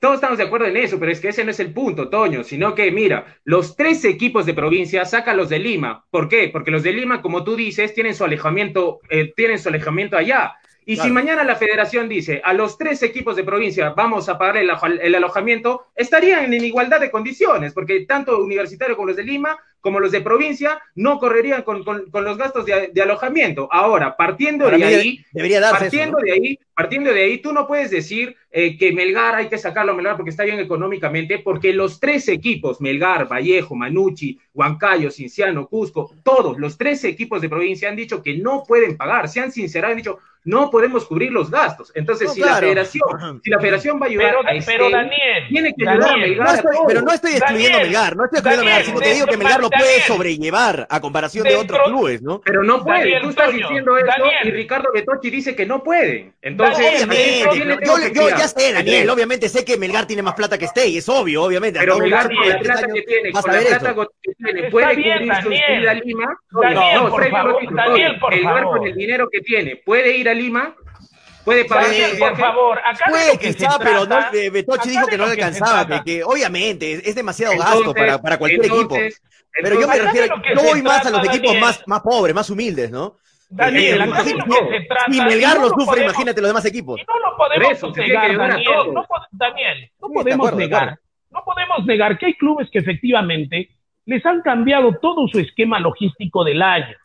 todos estamos de acuerdo en eso, pero es que ese no es el punto, Toño, sino que, mira, los tres equipos de provincia sacan los de Lima. ¿Por qué? Porque los de Lima, como tú dices, tienen su alejamiento, eh, tienen su alejamiento allá. Y si mañana la federación dice a los tres equipos de provincia vamos a pagar el, alojamiento, estarían en igualdad de condiciones, porque tanto Universitario como los de Lima, como los de provincia, no correrían con, los gastos de, alojamiento. Ahora, partiendo de ahí, debería partiendo de ahí, partiendo de ahí, tú no puedes decir eh, que Melgar hay que sacarlo a Melgar porque está bien económicamente, porque los tres equipos, Melgar, Vallejo, Manucci, Huancayo, Cinciano, Cusco, todos los tres equipos de provincia han dicho que no pueden pagar, se han sincerado, han dicho, no podemos cubrir los gastos. Entonces, si, la federación, si la federación va a ayudar pero, a este, pero Daniel, tiene que ayudar a Melgar. pero no estoy excluyendo a Melgar, no estoy excluyendo a Melgar, sino te digo que Melgar lo puede sobrellevar a comparación de otros clubes, ¿no? Pero no puede, tú estás diciendo eso y Ricardo Betochi dice que no pueden. Entonces, obviamente, yo, yo, ya sé, Daniel, obviamente sé que Melgar tiene más plata que Stey, es obvio, obviamente. Pero Melgar con la plata que tiene, con la plata que tiene, puede cubrir su ida a Lima. no, por favor, Daniel, por favor. con el dinero que tiene, puede ir a Lima puede pagar por favor acá puede quizá pero no Betochi dijo que no le alcanzaba que, obviamente es, demasiado gasto para, para cualquier equipo pero yo me refiero yo voy más a los equipos más más pobres más humildes no Daniel, acá de lo que se trata. Si Melgar lo sufre, imagínate los demás equipos. Y no lo podemos negar, Daniel. No, Daniel, no podemos negar. No podemos negar que hay clubes que efectivamente les han cambiado todo su esquema logístico del año.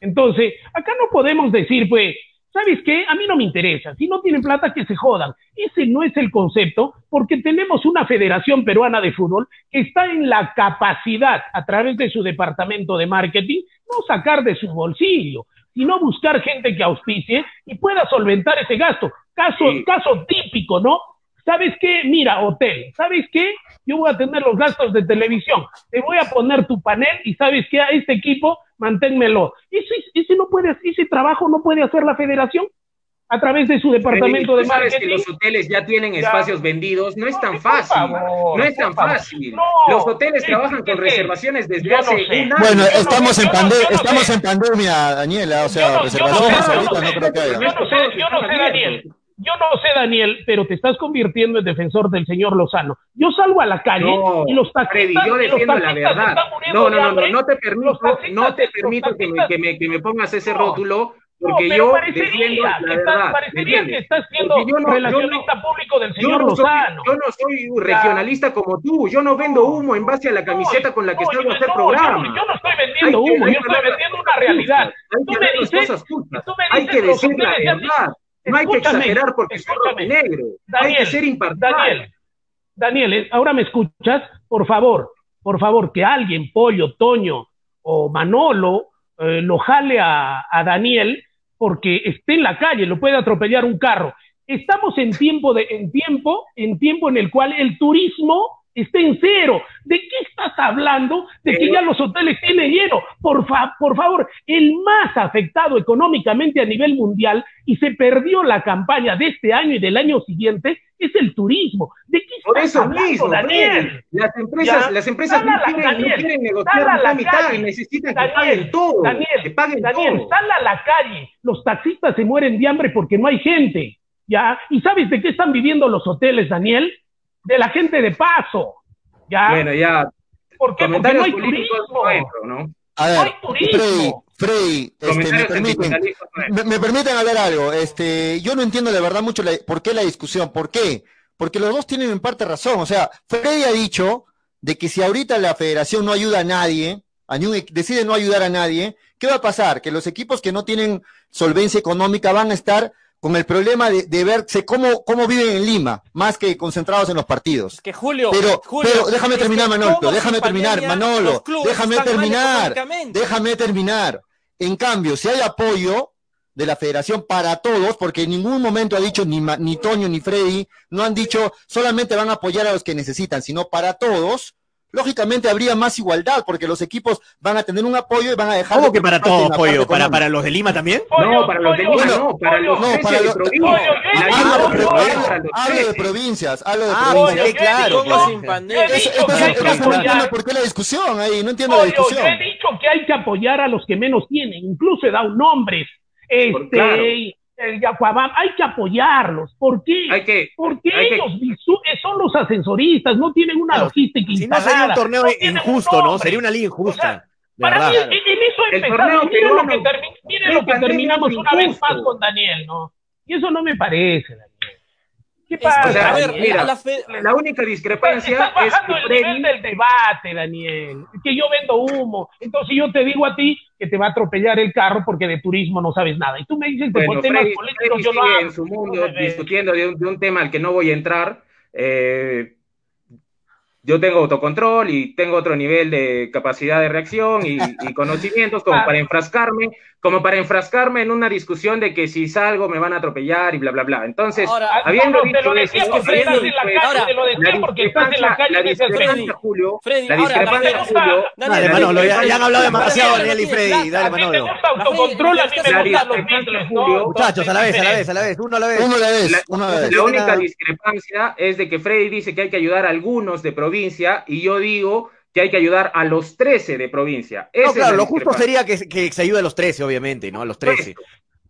Entonces, acá no podemos decir, pues, ¿sabes qué? A mí no me interesa. Si no tienen plata, que se jodan. Ese no es el concepto, porque tenemos una Federación Peruana de Fútbol que está en la capacidad, a través de su departamento de marketing, no sacar de su bolsillo, sino buscar gente que auspicie y pueda solventar ese gasto. Caso, caso típico, ¿no? ¿Sabes qué? Mira, hotel, ¿sabes qué? Yo voy a tener los gastos de televisión, te voy a poner tu panel y ¿sabes qué? A este equipo manténmelo. Ese, ese, no puede, ese trabajo no puede hacer la federación a través de su departamento de marketing. Sabes que los hoteles ya tienen espacios vendidos, no es tan fácil, no es tan fácil. los hoteles trabajan con reservaciones desde hace un año. Bueno, estamos en pandemia, estamos en pandemia, Daniela, o sea, reservaciones ahorita no creo que haya. Yo no sé, yo no sé, Daniel. Yo no sé, Daniel, pero te estás convirtiendo en defensor del señor Lozano. Yo salgo a la calle y los taxistas, yo defiendo la verdad. No, no, no, no, te permito, no te permito que me, que me, que me pongas ese rótulo porque yo defiendo la verdad. Parecería que estás siendo relacionista público del señor Lozano. yo no soy regionalista como tú. Yo no vendo humo en base a la camiseta con la que salgo a hacer programa. Yo, no estoy vendiendo humo, yo estoy vendiendo una realidad. Tú me dices, hay que decir la verdad. No hay que exagerar porque es negro. hay que ser imparcial. Daniel, Daniel, eh, ahora me escuchas, por favor, por favor, que alguien, Pollo, Toño o Manolo, eh, lo jale a, a, Daniel porque esté en la calle, lo puede atropellar un carro. Estamos en tiempo de, en tiempo, en tiempo en el cual el turismo está en cero. ¿De qué estás hablando? De que ya los hoteles tienen lleno. Por, por favor, el más afectado económicamente a nivel mundial y se perdió la campaña de este año y del año siguiente es el turismo. ¿De qué estás Por eso hablando, mismo, Daniel? Las empresas, las empresas no, quieren, no, quieren, negociar la mitad y necesitan que paguen todo. Daniel, que paguen Daniel, todo. sal a la calle. Los taxistas se mueren de hambre porque no hay gente. ¿Ya? ¿Y sabes de qué están viviendo los hoteles, Daniel? De la gente de paso. ¿ya? Bueno, ya. ¿Por qué? Porque no hay turismo. ¿no? A ver, no hay turismo. Freddy, este, me, permiten, me, me, permiten hablar algo. Este, yo no entiendo de verdad mucho la, por qué la discusión. ¿Por qué? Porque los dos tienen en parte razón. O sea, Freddy ha dicho de que si ahorita la federación no ayuda a nadie, a un, decide no ayudar a nadie, ¿qué va a pasar? Que los equipos que no tienen solvencia económica van a estar con el problema de, de verse cómo, cómo viven en Lima, más que concentrados en los partidos. Que Julio, pero, Julio, pero déjame terminar, Manolo, déjame terminar, Manolo, déjame terminar, déjame terminar. En cambio, si hay apoyo de la federación para todos, porque en ningún momento ha dicho ni, ni Toño ni Freddy, no han dicho solamente van a apoyar a los que necesitan, sino para todos, lógicamente habría más igualdad, porque los equipos van a tener un apoyo y van a dejar. ¿Cómo que para todo apoyo? ¿Para, ¿Para los de Lima también? No, para los de Lima no, para los no, para los de provincias. Hablo de provincias, hablo de ah, provincias. claro. No ¿Por qué la discusión ahí? No entiendo la discusión. Yo he dicho que hay que apoyar a los que menos tienen, incluso he dado nombres. Este, el Yacuabam, hay que apoyarlos. ¿Por qué? Hay que, Porque ellos son los ascensoristas, no tienen una logística si no sería un torneo injusto, ¿no? Sería una liga injusta. para mí, en eso he empezado. Miren lo que, miren lo que terminamos una vez más con Daniel, ¿no? Y eso no me parece, Daniel. ¿Qué pasa? O sea, a ver, mira, la, la, única discrepancia es bajando el nivel del debate, Daniel. Que yo vendo humo. Entonces yo te digo a ti que te va a atropellar el carro porque de turismo no sabes nada. Y tú me dices que bueno, por temas Freddy, políticos Freddy yo no hablo. en su mundo discutiendo de un, de un, tema al que no voy a entrar. Eh, yo tengo autocontrol y tengo otro nivel de capacidad de reacción y, conocimientos como para enfrascarme, como para enfrascarme en una discusión de que si salgo me van a atropellar y bla, bla, bla. Entonces, habiendo dicho eso, habiendo dicho eso, la discrepancia, la discrepancia, Julio, la discrepancia, Julio, dale, Manolo, ya, han hablado demasiado Daniel y Freddy, dale, Manolo. Muchachos, a la vez, a la vez, a la vez, uno a la vez. Uno a la vez, uno a la vez. La única discrepancia es de que Freddy dice que hay que ayudar a algunos de provincia y yo digo que hay que ayudar a los 13 de provincia. no, claro, lo justo sería que, que, se ayude a los 13, obviamente, ¿no? A los 13.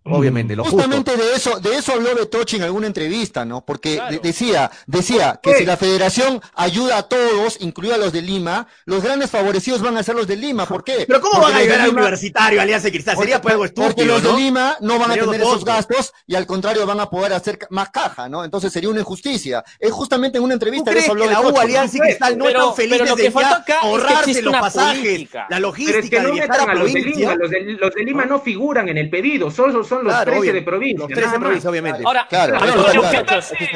Obviamente, lo Justamente de eso, de eso habló Betochi en alguna entrevista, ¿no? Porque decía, decía que si la federación ayuda a todos, incluido a los de Lima, los grandes favorecidos van a ser los de Lima. ¿Por qué? Pero ¿cómo van a ayudar al universitario, Alianza Cristal? Sería pues algo estúpido, Porque los de Lima no van a tener esos gastos y al contrario van a poder hacer más caja, ¿no? Entonces sería una injusticia. Es justamente en una entrevista de eso habló que la U, Alianza y Cristal no están felices de ya ahorrarse los pasajes, la logística pero es que no a, los de Lima, los de, Lima no figuran en el pedido, solo son los 13 de provincia. Los tres provincia, obviamente. Ahora, claro,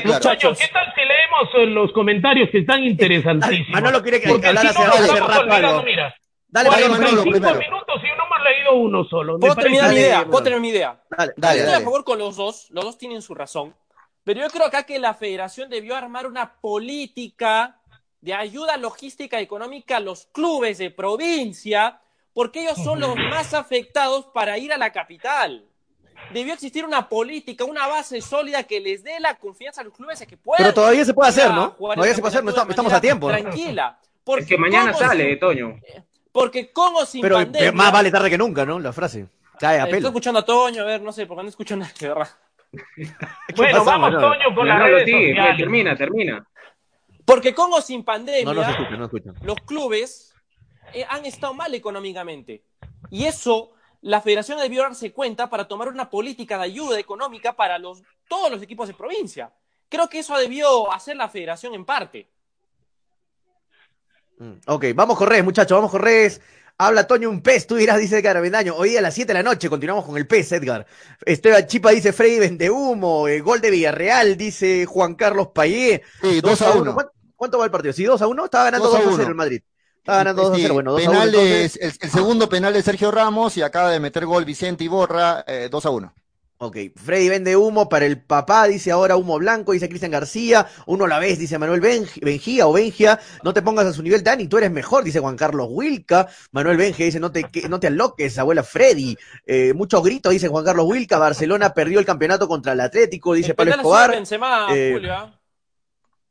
muchachos, ¿qué tal si leemos los comentarios que están interesantísimos? Manolo quiere que hablar hace, hace rato algo. Mira, Dale, dale, Manolo, primero. minutos y no hemos leído uno solo. Puedo terminar mi idea, puedo terminar mi idea. Dale, dale, Estoy a favor con los dos, los dos tienen su razón. Pero yo creo acá que la federación debió armar una política de ayuda logística y económica a los clubes de provincia, porque ellos son los más afectados para ir a la capital debió existir una política, una base sólida que les dé la confianza a los clubes de que puedan. Pero todavía se puede hacer, ¿no? Todavía se puede hacer, no estamos, a tiempo. Tranquila. Porque es que mañana sale, Toño. Porque con o sin pero, pandemia. más vale tarde que nunca, ¿no? La frase. Cae a pelo. Estoy escuchando a Toño, a ver, no sé, porque no escucho nada, de verdad. bueno, vamos, Toño, con la redes sí, Termina, termina. Porque con o sin pandemia, no, no se escucha, no escucha. los clubes eh, han estado mal económicamente. Y eso la federación debió darse cuenta para tomar una política de ayuda económica para los, todos los equipos de provincia. Creo que eso debió hacer la federación en parte. Mm, ok, vamos Correes, muchachos, vamos Correes. Habla Toño un pez, tú dirás, dice Edgar Avendaño. Hoy a las 7 de la noche continuamos con el pez, Edgar. Esteban Chipa dice Freddy vende humo. Eh, gol de Villarreal, dice Juan Carlos Payé. Sí, 2 a 1. ¿Cuánto, va el partido? Sí, 2 a 1. Estaba ganando 2 a 0 el Madrid. Está ganando 2 0. Bueno, 2 a 1. el, segundo penal de Sergio Ramos y acaba de meter gol Vicente Iborra, eh, 2 a 1. Ok, Freddy vende humo para el papá, dice ahora humo blanco, dice Cristian García, uno a la vez, dice Manuel Benjía o Bengia, no te pongas a su nivel, Dani, tú eres mejor, dice Juan Carlos Wilca, Manuel Bengia dice no te, no te aloques, abuela Freddy, eh, muchos gritos, dice Juan Carlos Wilca, Barcelona perdió el campeonato contra el Atlético, dice Pablo Escobar. Benzema, eh, Julia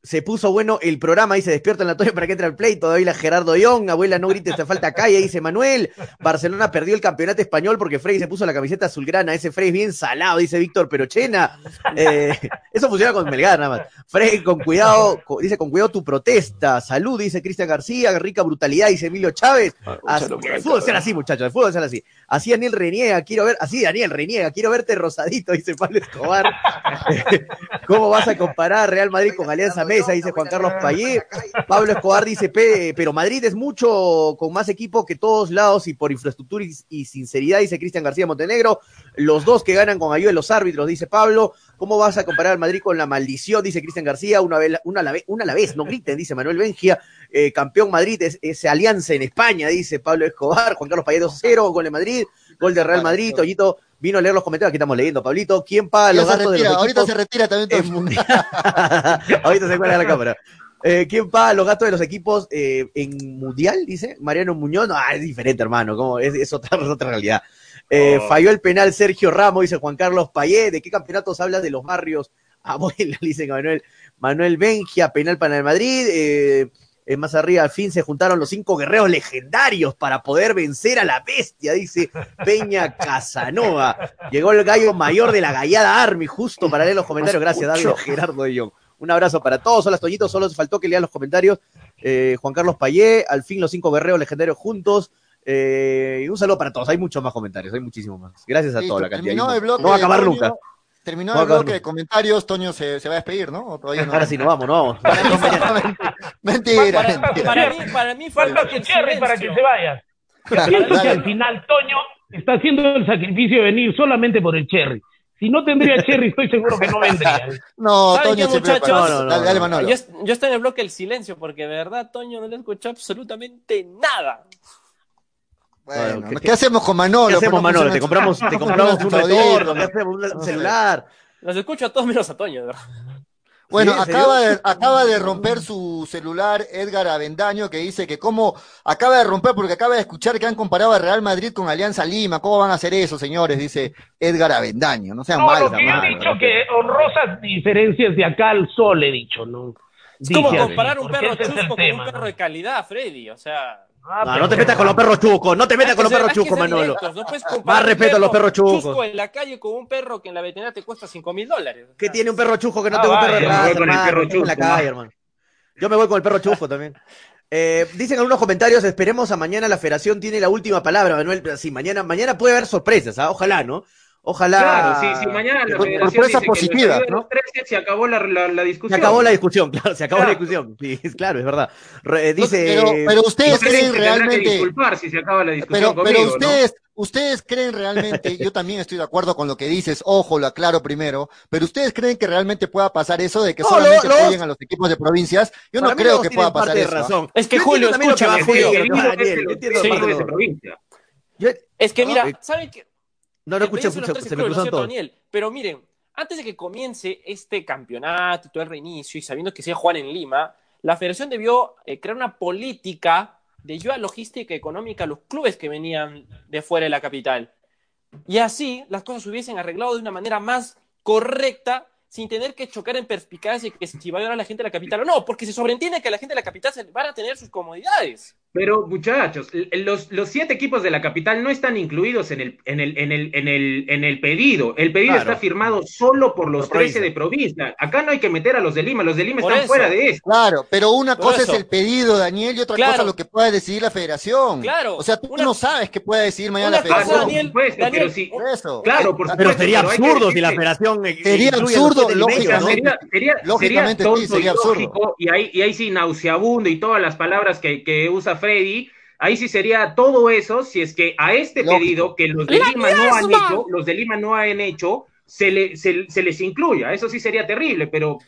se puso bueno el programa, dice despierta en la toalla para que entre al play, todavía Gerardo Young, abuela no grites, te falta calle, dice Manuel, Barcelona perdió el campeonato español porque Frey se puso la camiseta azulgrana, ese Frey es bien salado, dice Víctor Perochena, eh, eso funciona con Melgar nada más, Frey con cuidado, dice con cuidado tu protesta, salud, dice Cristian García, rica brutalidad, dice Emilio Chávez, ah, el fútbol será así muchachos, el fútbol será así, así Daniel reniega, quiero ver, así Daniel reniega, quiero verte rosadito, dice Pablo Escobar, ¿cómo vas a comparar Real Madrid con Alianza Dice Juan Carlos Payé. Pablo Escobar dice, pero Madrid es mucho con más equipo que todos lados y por infraestructura y, sinceridad, dice Cristian García Montenegro. Los dos que ganan con ayuda de los árbitros, dice Pablo. ¿Cómo vas a comparar al Madrid con la maldición? Dice Cristian García. Una, vez, una, a la vez, una a la vez, no griten, dice Manuel Bengia. Eh, campeón Madrid es, ese alianza en España, dice Pablo Escobar. Juan Carlos Payé 2-0, gol de Madrid, gol de Real Madrid. Toyito vino a leer los comentarios, aquí estamos leyendo, Pablito. ¿Quién paga los gastos de los Ahorita se retira también todo el mundo. ahorita se cuelga la cámara. Eh, ¿Quién paga los gastos de los equipos eh, en Mundial? Dice Mariano Muñoz. No, ah, es diferente, hermano. ¿cómo? Es, otra, otra realidad. Eh, oh. Falló el penal Sergio Ramos, dice Juan Carlos Payé. ¿De qué campeonatos hablas de los barrios? Abuela, dice Manuel, Manuel Bengia, penal para el Madrid. Eh, más arriba, al fin se juntaron los cinco guerreros legendarios para poder vencer a la bestia, dice Peña Casanova. Llegó el gallo mayor de la Gallada Army, justo para leer los comentarios. Gracias, David Gerardo de Jong. Un abrazo para todos. Hola, Toñitos. Solo faltó que lean los comentarios. Eh, Juan Carlos Payé, al fin los cinco guerreros legendarios juntos. Eh, un saludo para todos. Hay muchos más comentarios, hay muchísimos más. Gracias a todos la cantidad. no va a acabar nunca. Terminó el bloque de comentarios, Toño se, se, va a despedir, ¿no? Ahora sí, nos vamos, no vamos. mentira, para, mentira. Para, mí, para mí falta que Cherry para que se vaya. Pienso que al final Toño está haciendo el sacrificio de venir solamente por el Cherry. Si no tendría Cherry, estoy seguro que no vendría. no, Toño, muchachos? No, no, dale, Manolo. Yo, yo, estoy en el bloque del silencio porque de verdad, Toño, no le escuchó absolutamente nada. Bueno, ¿qué, hacemos con Manolo? ¿Qué hacemos, Manolo? Te compramos, te compramos un retorno, ¿qué hacemos? Un celular. Los escucho a todos menos a Toño, de verdad. Bueno, acaba, de, acaba de romper su celular Edgar Avendaño, que dice que cómo acaba de romper porque acaba de escuchar que han comparado a Real Madrid con Alianza Lima. ¿Cómo van a hacer eso, señores? Dice Edgar Avendaño. No sean no, malos. Lo he dicho que honrosas diferencias de acá al sol, he dicho, ¿no? Es como comparar un perro chusco con un perro de calidad, Freddy. O sea, Ah, no, te metas con los perros chucos, no te metas con los perros chucos, Manolo. Más respeto a los perros chucos. Chusco en la calle con un perro que en la veterinaria te cuesta 5 mil dólares. ¿Qué tiene un perro chuco que no ah, tengo un perro de raza, en la calle, hermano. Yo me voy con el perro chuco también. Eh, dicen algunos comentarios, esperemos a mañana la federación tiene la última palabra, Manuel. Sí, mañana, mañana puede haber sorpresas, ¿ah? ojalá, ¿no? Ojalá. Claro, sí, sí, mañana la federación dice positiva, que ¿no? 13 se acabó la, la, discusión. Se acabó la discusión, claro, se acabó la discusión. Sí, claro, es verdad. dice. Pero, pero ustedes creen realmente. Que disculpar si se acaba la discusión. Pero, pero ustedes, ustedes creen realmente, yo también estoy de acuerdo con lo que dices, ojo, lo aclaro primero, pero ustedes creen que realmente pueda pasar eso de que solamente apoyen a los equipos de provincias. Yo no creo que pueda pasar eso. ¿ah? Razón. Es que Julio, escúchame, Julio. Es que mira, ¿saben qué? No lo escuché mucho, se me pero miren, antes de que comience este campeonato y todo el reinicio, y sabiendo que sea Juan en Lima, la federación debió eh, crear una política de ayuda logística y económica a los clubes que venían de fuera de la capital. Y así las cosas se hubiesen arreglado de una manera más correcta sin tener que chocar en perspicacia que si va a llegar a la gente de la capital o no, porque se sobreentiende que la gente de la capital se van a tener sus comodidades. Pero muchachos, los, los siete equipos de la capital no están incluidos en el, en el, en el, en el, en el pedido. El pedido está firmado solo por los 13 de provincia. Acá no hay que meter a los de Lima, los de Lima están fuera de eso. Claro, pero una cosa es el pedido, Daniel, y otra cosa lo que pueda decidir la federación. Claro. O sea, tú no sabes qué puede decidir mañana la federación. Daniel, por supuesto, pero si, eso. Claro, por Pero sería absurdo si la federación sería absurdo, lógicamente, sería, lógicamente sí, sería absurdo. Y ahí, y ahí sí nauseabundo y todas las palabras que, que usa Freddy Ahí sí sería todo eso si es que a este pedido que los de Lima no han hecho, los de Lima no han hecho, se, le, se, les incluya. Eso sí sería terrible, pero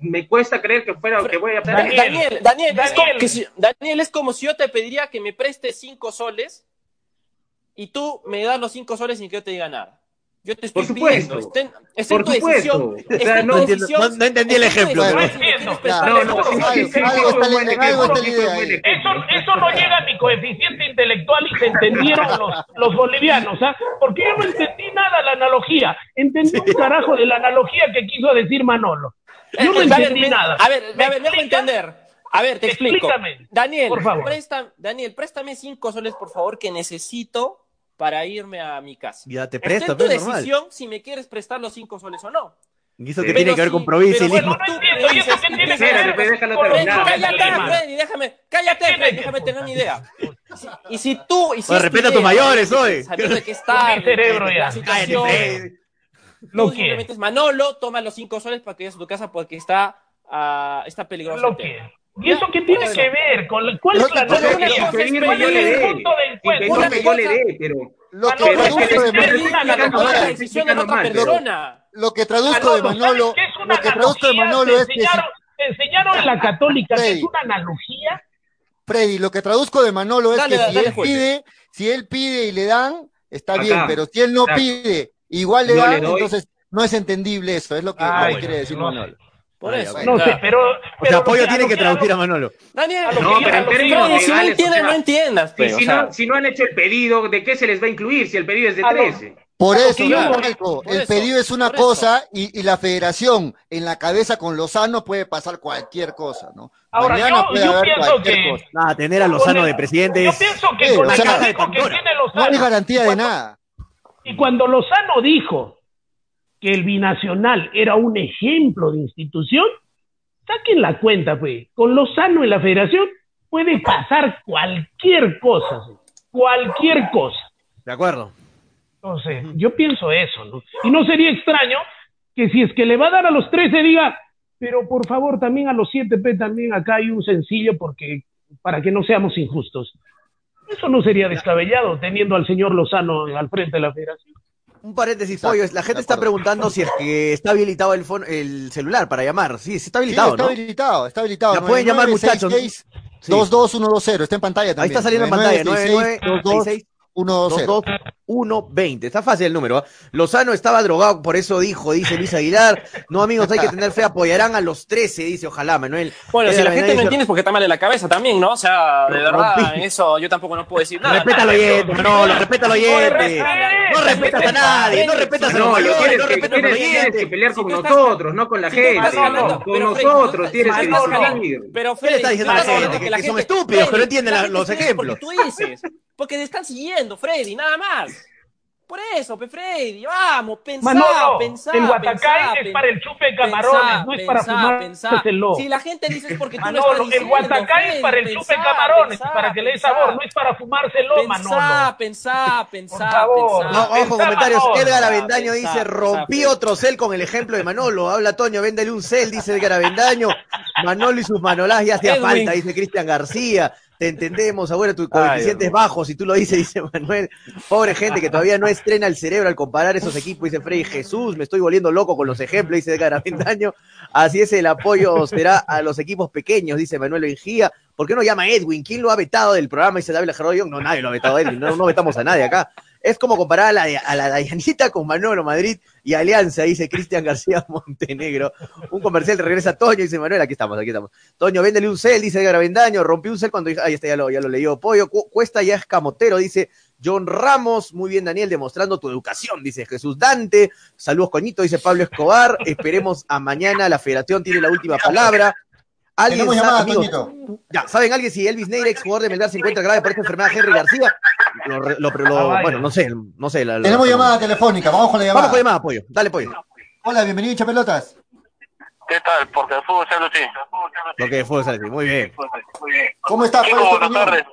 me cuesta creer que fuera que voy a Daniel, Daniel, Daniel, Es como si, Daniel, es como si yo te pediría que me prestes cinco soles y tú me das los cinco soles sin que yo te diga nada. Yo te estoy Por supuesto. pidiendo. Es en tu decisión. no, no, entendí el ejemplo. No, no, Eso no llega a mi coeficiente intelectual y se entendieron los, los bolivianos, ¿ah? Porque yo no entendí nada la analogía. Entendí un carajo de la analogía que quiso decir Manolo. Yo no entendí nada. A ver, a ver, déjame entender. A ver, te explico. Daniel, por favor. Daniel, préstame cinco soles, por favor, que necesito para irme a mi casa. Ya te presto, tu decisión si me quieres prestar los cinco soles o no. ¿Y eso que tiene que ver con provincia y Bueno, no entiendo, ¿y eso qué tiene que ver? Déjalo terminar. Cállate, Freddy, déjame, cállate, Freddy, déjame tener una idea. Y si tú... Y si pues respeta a tus mayores hoy. Sabiendo que está... Mi cerebro ya. Cállate, Lo que simplemente es Manolo, toma los cinco soles para que vayas a tu casa porque está, uh, está peligroso. Lo que ¿Y eso qué tiene que ver? ¿Con ¿Cuál es la analogía? ¿Cuál es el punto de encuentro? que yo le dé, pero... Lo que traduzco de Manolo... Lo que traduzco de Manolo... Lo que traduzco de Manolo es que... ¿Te enseñaron en la católica que es una analogía? Freddy, lo que traduzco de Manolo es que si él pide, si él pide y le dan, está bien, pero si él no pide, igual le dan, entonces no es entendible eso, es lo que quiere decir Manolo. Por eso. No sé, pero. O sea, Apoyo tiene que traducir a Manolo. Daniel, no, pero en términos Si no entiendes, no entiendas. Si, no, si no han hecho el pedido, ¿de qué se les va a incluir si el pedido es de 13? Por eso, el pedido es una cosa y, y, la federación en la cabeza con Lozano puede pasar cualquier cosa, ¿no? Ahora, Mañana yo, puede yo haber pienso que... Cosa. Ah, tener a Lozano de presidente Yo pienso que sí, con el sea, que tiene Lozano... No hay garantía de nada. Y cuando Lozano dijo que el binacional era un ejemplo de institución, saquen la cuenta, pues. Con Lozano en la federación puede pasar cualquier cosa, cualquier cosa. De acuerdo. Entonces, yo pienso eso, ¿no? Y no sería extraño que si es que le va a dar a los 13 diga, pero por favor también a los 7P también acá hay un sencillo porque para que no seamos injustos. Eso no sería descabellado teniendo al señor Lozano al frente de la federación. Un paréntesis, pollo. La gente está preguntando si es que está habilitado el, el celular para llamar. Sí, sí está habilitado, sí, está habilitado, está habilitado. La pueden llamar, muchachos. 22120, está en pantalla también. Ahí está saliendo en pantalla, 9966 120. Está fácil el número. ¿ah? Lozano estaba drogado, por eso dijo, dice Luis Aguilar. No, amigos, hay que tener fe, apoyarán a los 13, dice, ojalá, Manuel. Bueno, si la gente no entiende es porque está mal en la cabeza también, ¿no? O sea, de verdad, eso yo tampoco no puedo decir nada. Respeta al oyente, no, lo respeta al oyente. No respetas a nadie, no respetas a los mayores, no respetas a los Tienes que pelear con nosotros, no con la gente. Con nosotros tienes que discutir. Pero ¿Qué le está diciendo a la gente? Que son estúpidos, que no entienden los ejemplos. Tú dices, porque te están siguiendo, Freddy, nada más. Por eso, Pe Freddy, vamos, pensá, Manolo, pensá. El Guatacay es para el chupe de camarones, no es para fumar Si la gente dice es porque tú Manolo, no estás el Guatacay es para el chupe de camarones, para que le dé sabor, no es para fumárselo, pensá, Manolo. Pensá, pensá, pensá. No, ojo, comentarios. Edgar Avendaño dice, rompí otro cel con el ejemplo de Manolo. Habla Toño, véndele un cel, dice Edgar Avendaño. Manolo y sus manolás ya hacía falta, dice Cristian García te entendemos, abuelo, tu coeficiente es bajo, si tú lo dices, dice Manuel. Pobre gente que todavía no estrena el cerebro al comparar esos equipos, dice Freddy Jesús, me estoy volviendo loco con los ejemplos, dice Edgar Avendaño. Así es, el apoyo será a los equipos pequeños, dice Manuel Engía. ¿Por qué no llama a Edwin? ¿Quién lo ha vetado del programa? Dice David Jarroyo. No, nadie lo ha vetado a Edwin, no, no vetamos a nadie acá. Es como comparar a la, a la Dayanita con Manolo Madrid y Alianza, dice Cristian García Montenegro. Un comercial regresa Toño, dice Manuel, aquí estamos, aquí estamos. Toño, véndele un cel, dice Gravendaño, rompió un cel cuando ahí está, ya lo, ya lo leyó. Pollo, Cuesta ya es camotero, dice John Ramos, muy bien Daniel, demostrando tu educación, dice Jesús Dante. Saludos coñito, dice Pablo Escobar. Esperemos a mañana, la federación tiene la última palabra. ¿Alguien sabe, ya, ¿saben alguien si Elvis Neira, ex jugador de Melgar, se encuentra grave por esta enfermedad Henry García? Lo, ah, bueno, no sé, no sé. Tenemos llamada telefónica, vamos con la llamada. Vamos con la llamada, Pollo. Dale, Pollo. Hola, bienvenido, Chapelotas. ¿Qué tal? Porque el fútbol sale así. Porque el fútbol sale así, muy bien. ¿Cómo estás? buenas tardes.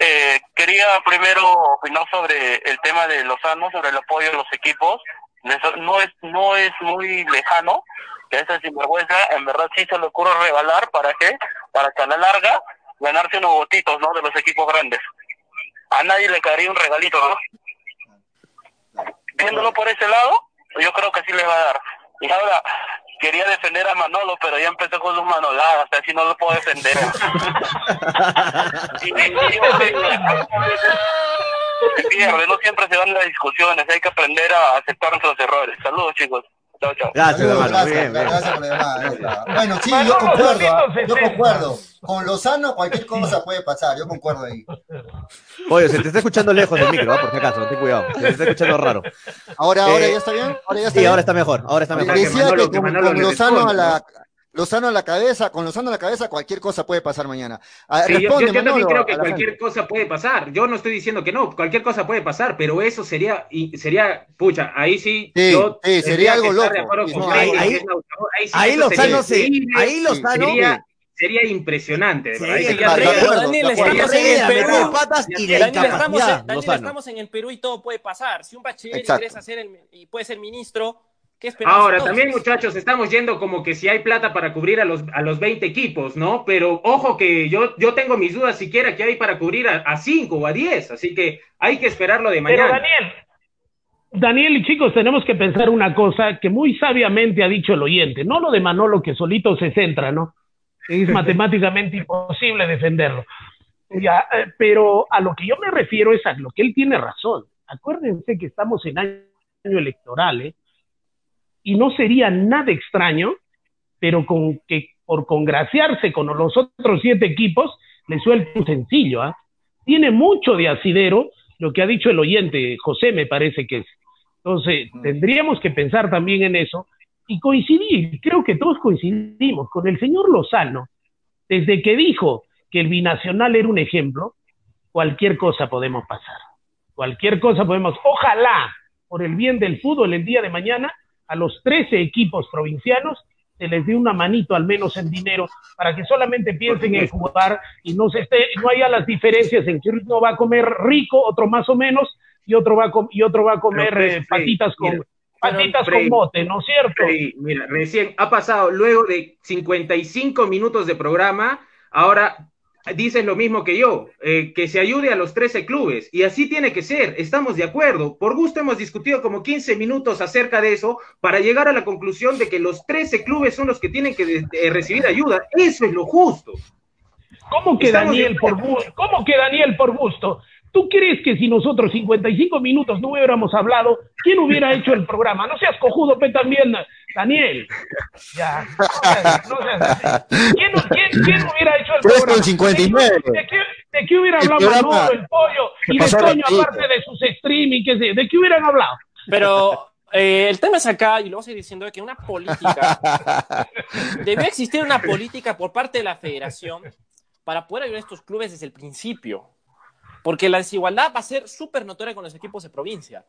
Eh, quería primero opinar sobre el tema de Lozano, sobre el apoyo de los equipos. No es, no es muy lejano, que esa sinvergüenza en verdad sí se le ocurre regalar, ¿para qué? Para que a la larga ganarse unos votitos, ¿no? De los equipos grandes. A nadie le caería un regalito, ¿no? Viéndolo por ese lado, yo creo que sí les va a dar. Y ahora, quería defender a Manolo, pero ya empezó con sus manoladas, así no lo puedo defender. y, pierde, no siempre se dan las discusiones, hay que aprender a aceptar nuestros errores. Saludos, chicos. Gracias, hermano. bien, gracias, por la llamada. Bueno, sí, yo concuerdo. Yo concuerdo. Con Lozano cualquier cosa puede pasar, yo concuerdo ahí. Oye, se te está escuchando lejos el micro, ¿eh? por si acaso, ten cuidado. Se te está escuchando raro. ¿Ahora, ahora ya está bien? ¿Ahora ya está sí, ahora está mejor, ahora está mejor. Decía que, con, con Lozano a la, Lozano a la cabeza, con Lozano a la cabeza, cualquier cosa puede pasar mañana. Ah, yo, también creo que cualquier cosa puede pasar. Yo no estoy diciendo que no, cualquier cosa puede pasar, pero eso sería, sería, pucha, ahí sí, sí yo sería algo loco. ahí, ahí, ahí, Lozano se, ahí Lozano sería, sería impresionante. Daniel, estamos en el Perú. Daniel, estamos en el Perú y todo puede pasar. Si un bachiller ingresa a ser el, y puede ser ministro Ahora, también muchachos, estamos yendo como que si hay plata para cubrir a los, a los 20 equipos, ¿no? Pero ojo que yo, yo tengo mis dudas siquiera que hay para cubrir a, 5 o a 10, así que hay que esperarlo de mañana. Pero Daniel, Daniel y chicos, tenemos que pensar una cosa que muy sabiamente ha dicho el oyente, no lo de Manolo que solito se centra, ¿no? Es matemáticamente imposible defenderlo. Ya, eh, pero a lo que yo me refiero es a lo que él tiene razón. Acuérdense que estamos en año electoral, ¿eh? Y no sería nada extraño, pero con que por congraciarse con los otros siete equipos, le suelte un sencillo. ¿ah? Tiene mucho de asidero lo que ha dicho el oyente, José me parece que es. Entonces, tendríamos que pensar también en eso y coincidir, creo que todos coincidimos con el señor Lozano, desde que dijo que el binacional era un ejemplo, cualquier cosa podemos pasar, cualquier cosa podemos, ojalá, por el bien del fútbol el día de mañana, a los 13 equipos provincianos se les dé una manito al menos en dinero para que solamente piensen en jugar y no se esté, no haya las diferencias en que uno va a comer rico, otro más o menos, y otro va a, y otro va a comer eh, patitas con patitas con bote, ¿no es cierto? mira, recién ha pasado luego de 55 minutos de programa, ahora dices lo mismo que yo, eh, que se ayude a los 13 clubes. Y así tiene que ser, estamos de acuerdo. Por gusto hemos discutido como 15 minutos acerca de eso para llegar a la conclusión de que los 13 clubes son los que tienen que recibir ayuda. Eso es lo justo. ¿Cómo que Daniel por? ¿Cómo que Daniel por gusto? ¿Tú crees que si nosotros 55 minutos no hubiéramos hablado, quién hubiera hecho el programa? No seas cojudo, pe también, Daniel. Ya, no seas, ¿Quién, quién, hubiera hecho el programa? 59. ¿De qué, de qué hubiera hablado Manolo, el pollo y de Toño, aparte de sus streaming? ¿qué sé? ¿De qué hubieran hablado? Pero eh, el tema es acá, y lo voy a seguir diciendo, que una política, debe existir una política por parte de la federación para poder ayudar a estos clubes desde el principio. Porque la desigualdad va a ser súper notoria con los equipos de provincia.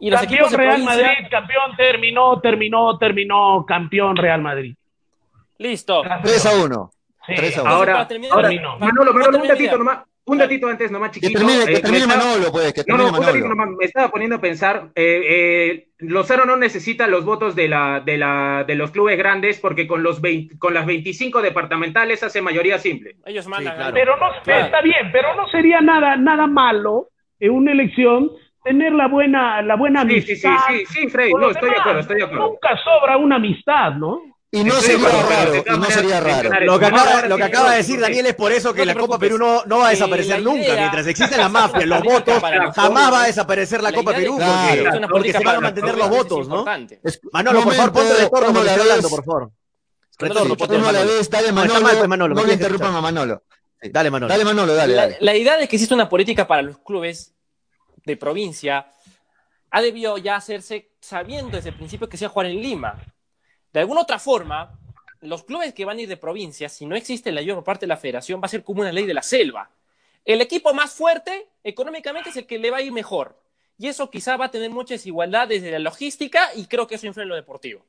Y los campeón equipos de Real Madrid, campeón, terminó, terminó, terminó, campeón Real Madrid. Listo. 3 a 1. Sí. 3 a 1. Ahora, ahora Manolo, Manolo, un datito nomás. Un datito antes nomás chiquito. Que termine, que eh, termine Manolo, pues. Que termine no, no, un datito nomás. Me estaba poniendo a pensar. Eh, eh, Lozano no necesita los votos de, la, de, la, de los clubes grandes porque con, los 20, con las 25 departamentales hace mayoría simple. Ellos mandan. claro. Pero no, está bien, pero no sería nada, nada malo en una elección tener la buena, la buena amistad. Sí, sí, sí, sí, Frey, no, estoy de acuerdo, estoy de acuerdo. Nunca sobra una amistad, ¿no? Y no sería raro, y no sería raro. Lo que acaba, lo que acaba de decir Daniel es por eso que la Copa Perú no, no va a desaparecer nunca. Mientras existen la mafia, los votos, jamás va a desaparecer la Copa Perú porque, se van a mantener los votos, ¿no? Manolo, por favor, ponte de acuerdo con estoy hablando, por favor. Retorno, ponte no la vez, dale Manolo, no le interrumpan a Manolo. Dale Manolo. Dale Manolo, dale. La idea de que existe una política para los clubes de provincia ha debido ya hacerse sabiendo desde el principio que se va a jugar en Lima de alguna otra forma, los clubes que van a ir de provincia, si no existe la ayuda por parte de la federación, va a ser como una ley de la selva. El equipo más fuerte económicamente es el que le va a ir mejor. Y eso quizá va a tener mucha desigualdad desde la logística y creo que eso influye en lo deportivo.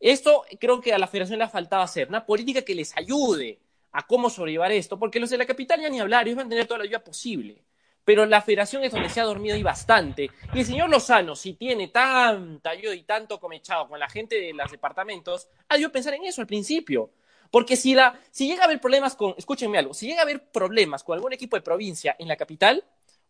Esto creo que a la federación le ha faltado hacer, una política que les ayude a cómo sobrellevar esto, porque los de la capital ya ni hablar, ellos van a tener toda la ayuda posible pero la federación es donde se ha dormido y bastante. Y el señor Lozano, si tiene tanta ayuda y tanto comechado con la gente de los departamentos, ha debido pensar en eso al principio. Porque si, la, si llega a haber problemas con, escúchenme algo, si llega a haber problemas con algún equipo de provincia en la capital,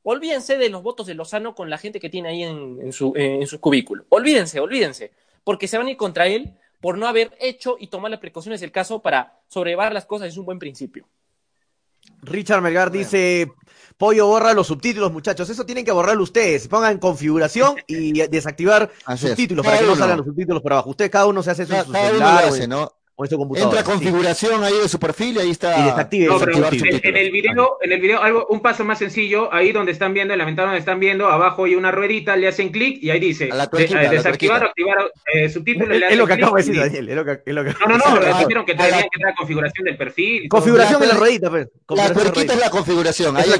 olvídense de los votos de Lozano con la gente que tiene ahí en, su, en su cubículo. Olvídense, olvídense, porque se van a ir contra él por no haber hecho y tomar las precauciones del caso para sobrellevar las cosas es un buen principio. Richard Melgar dice, Pollo borra los subtítulos, muchachos. Eso tienen que borrarlo ustedes. Pongan configuración y desactivar subtítulos para que no salgan los subtítulos por abajo. Ustedes cada uno se hace su, su ¿no? Entra configuración ahí de su perfil y ahí está. Y desactive. en, el video, en el video, algo, un paso más sencillo, ahí donde están viendo, en la ventana donde están viendo, abajo hay una ruedita, le hacen clic y ahí dice desactivar, activar eh, subtítulos. Es, lo que acabo de decir, Daniel. Es lo que, es lo que... No, no, no, dijeron que tenían que la configuración del perfil. Configuración en la ruedita, pues. La tuerquita es la configuración. Ahí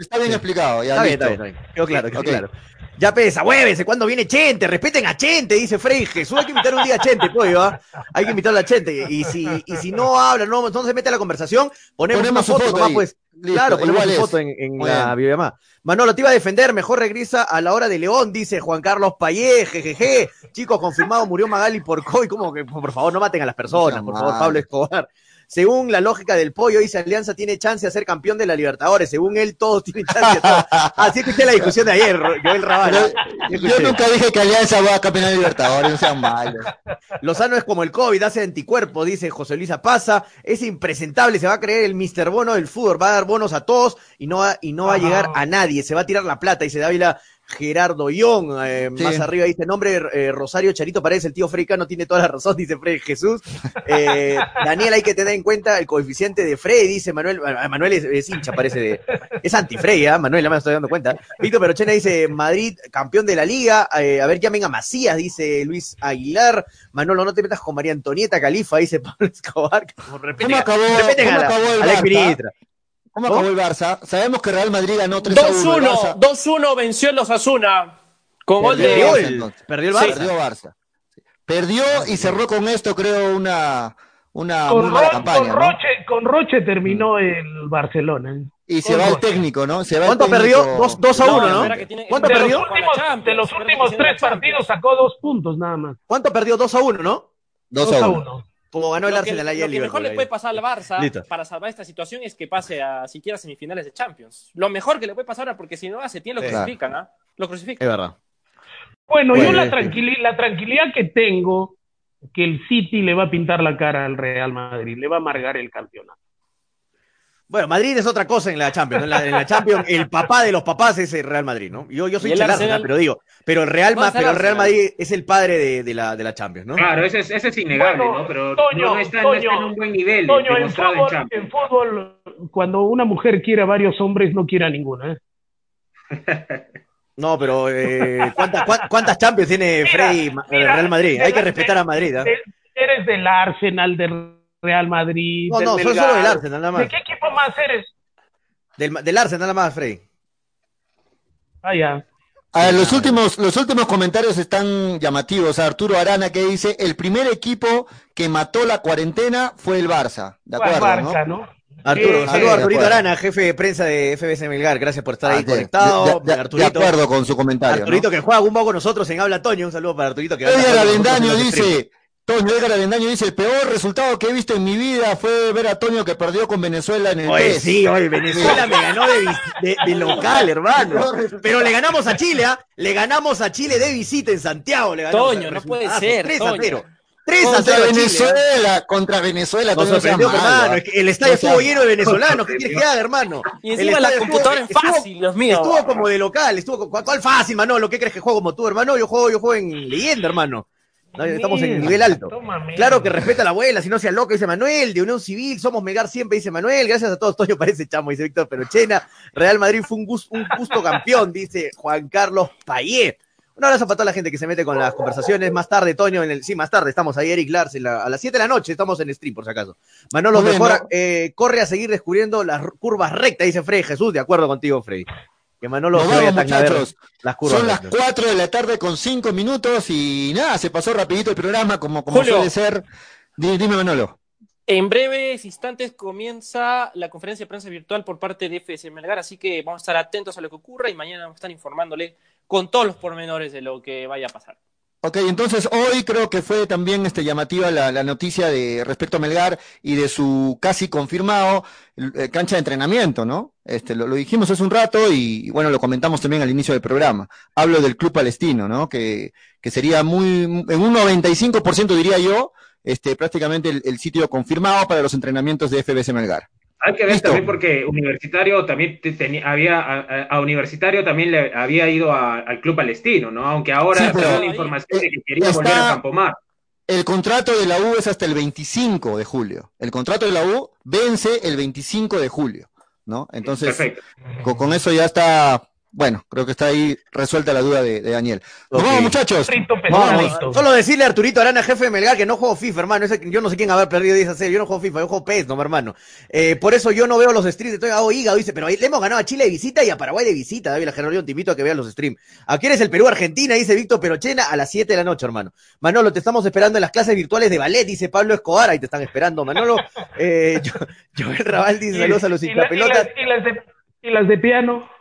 está bien explicado. Ya, está bien, está bien. Quedó claro, quedó claro. Ya pesa, huévense, ¿cuándo viene Chente? Respeten a Chente, dice Frey Jesús. Hay que invitar un día a Chente, pues, ¿va? Hay que invitarle a Chente. Y si, y si no habla, no, no se mete a la conversación, ponemos, una foto, nomás, pues. claro, ponemos una foto en, en la videollamada. Manolo, te iba a defender, mejor regresa a la hora de León, dice Juan Carlos Payé, jejeje. Chicos, confirmado, murió Magali por COVID. Como que, por favor, no maten a las personas, por favor, Pablo Escobar. Según la lógica del pollo, dice Alianza tiene chance de ser campeón de la Libertadores. Según él, todos tienen chance. Así escuché la discusión de ayer, Joel Raval. Yo nunca dije que Alianza va a campeonar de Libertadores, no sean malos. Lozano es como el COVID, hace anticuerpo, dice José Luis Pasa. Es impresentable, se va a creer el Mister Bono del fútbol, va a dar bonos a todos y no va, y no va a llegar a nadie. Se va a tirar la plata, dice Dávila. Gerardo Ión, eh, más arriba dice nombre eh, Rosario Charito parece el tío Freicano tiene toda la razón, dice Fred Jesús. Eh, Daniel, hay que tener en cuenta el coeficiente de Frey, dice Manuel. Manuel es, hincha, parece de. Es anti-Frey, ¿eh? Manuel, ya me estoy dando cuenta. Víctor Perochena dice Madrid, campeón de la liga. a ver, llamen a Macías, dice Luis Aguilar. Manolo, no te metas con María Antonieta Califa, dice Pablo Escobar. ¿Cómo acabó, ¿cómo acabó el ¿Cómo acabó el Barça? Sabemos que Real Madrid ganó 3 2-1. 2-1 venció los Asuna. Con gol de. Perdió el Barça. Perdió Barça. Perdió y cerró con esto, creo, una, una muy mala campaña. Con, Roche, con Roche terminó el Barcelona. Y se va el técnico, ¿no? Se va ¿Cuánto perdió? 2 a 1, ¿no? ¿Cuánto de perdió? Los últimos, de los últimos tres partidos sacó dos puntos nada más. ¿Cuánto perdió? 2 a 1, ¿no? 2 a 1. Como ganó el Arsenal ayer. Lo que mejor le puede pasar al Barça para salvar esta situación es que pase a siquiera semifinales de Champions. Lo mejor que le puede pasar ahora, porque si no hace tiene lo crucifican, ¿ah? Lo crucifican. Es verdad. Bueno, yo la, la tranquilidad que tengo, que el City le va a pintar la cara al Real Madrid, le va a amargar el campeonato. Bueno, Madrid es otra cosa en la Champions. En la, Champions, el papá de los papás es el Real Madrid, ¿no? Yo, yo soy el Arsenal, pero digo, pero el Real, pero el Real Madrid es el padre de, la, de la Champions, ¿no? Claro, ese es, ese es innegable, ¿no? Pero no, está, en un buen nivel Toño, en, fútbol, en fútbol, cuando una mujer quiere a varios hombres, no quiere a ninguno, ¿eh? No, pero eh, ¿cuántas, ¿cuántas Champions tiene Frey el Real Madrid? Hay que respetar a Madrid. ¿eh? Eres del Arsenal, del Real Madrid. No, no, soy solo del Arsenal, nada más. ¿De qué equipo más eres? Del, del Arsenal, nada más, Frey. Ah, ya. los, últimos, los últimos comentarios están llamativos. Arturo Arana que dice, el primer equipo que mató la cuarentena fue el Barça. ¿De acuerdo? Barça, ¿no? Arturo, saludos a Arturito Arana, jefe de prensa de FBS Melgar. Gracias por estar ahí ah, conectado. De, acuerdo con su comentario. Arturito que juega un poco con nosotros en Habla Toño. Un saludo para Arturito que Edgar Avendaño dice, Toño Edgar Avendaño dice, el peor resultado que he visto en mi vida fue ver a Toño que perdió con Venezuela en el Oye, sí, oye, Venezuela me ganó de, local, hermano. Pero le ganamos a Chile, ¿ah? Le ganamos a Chile de visita en Santiago. Le ganamos Toño, no puede ser. 3 a 0. 3 a 0 Venezuela, contra Venezuela. Nos sorprendió, hermano. el estadio estuvo lleno de venezolanos. ¿Qué quieres que haga, hermano? Y encima la computadora es fácil, Dios mío. Estuvo como de local. Estuvo, ¿Cuál fácil, Manolo? ¿Qué crees que juego como tú, hermano? Yo juego, yo juego en leyenda, hermano. Estamos en nivel alto. Claro que respeta a la abuela, si no sea loca, dice Manuel, de Unión Civil, somos Megar siempre, dice Manuel, gracias a todos, Toño parece chamo, dice Víctor Perochena, Real Madrid fue un, un justo campeón, dice Juan Carlos Payet. Un abrazo para toda la gente que se mete con las conversaciones. Más tarde, Toño, en el, sí, más tarde, estamos ahí, Eric Lars, a las 7 de la noche, estamos en stream, por si acaso. Manolo, mejor eh, corre a seguir descubriendo las curvas rectas, dice Frey Jesús, de acuerdo contigo, Frey. Que Manolo vamos, muchachos. Las curvas Son las 4 de la tarde con 5 minutos y nada, se pasó rapidito el programa, como, como suele ser. Dime, Manolo. En breves instantes comienza la conferencia de prensa virtual por parte de FS Melgar, así que vamos a estar atentos a lo que ocurra y mañana vamos a estar informándole con todos los pormenores de lo que vaya a pasar. Ok, entonces hoy creo que fue también este, llamativa la, noticia de respecto a Melgar y de su casi confirmado eh, cancha de entrenamiento, ¿no? Este, lo, dijimos hace un rato y, bueno, lo comentamos también al inicio del programa. Hablo del Club Palestino, ¿no? Que, que sería muy, en un 95% diría yo, este, prácticamente el sitio confirmado para los entrenamientos de FBC Melgar. Hay que ver también porque Universitario también tenía, había, a, Universitario también le había ido al Club Palestino, ¿no? Aunque ahora sí, la información de que quería volver a Campomar. El contrato de la U es hasta el 25 de julio. El contrato de la U vence el 25 de julio, ¿no? Entonces, con, eso ya está bueno, creo que está ahí resuelta la duda de, Daniel. vamos, muchachos. Solo decirle a Arturito Arana, jefe de Melgar, que no juego FIFA, hermano. yo no sé quién haber perdido 10 a 0. Yo no juego FIFA, yo juego PES, no, hermano. Eh, por eso yo no veo los streams. Estoy hago hígado, dice, pero le hemos ganado a Chile de visita y a Paraguay de visita, David General. Te invito a que veas los streams. Aquí eres el Perú-Argentina, dice Víctor Perochena, a las 7 de la noche, hermano. Manolo, te estamos esperando en las clases virtuales de ballet, dice Pablo Escobar. Ahí te están esperando, Manolo. Eh, yo, el Raval dice saludos a los hinchapelotas. y las de piano.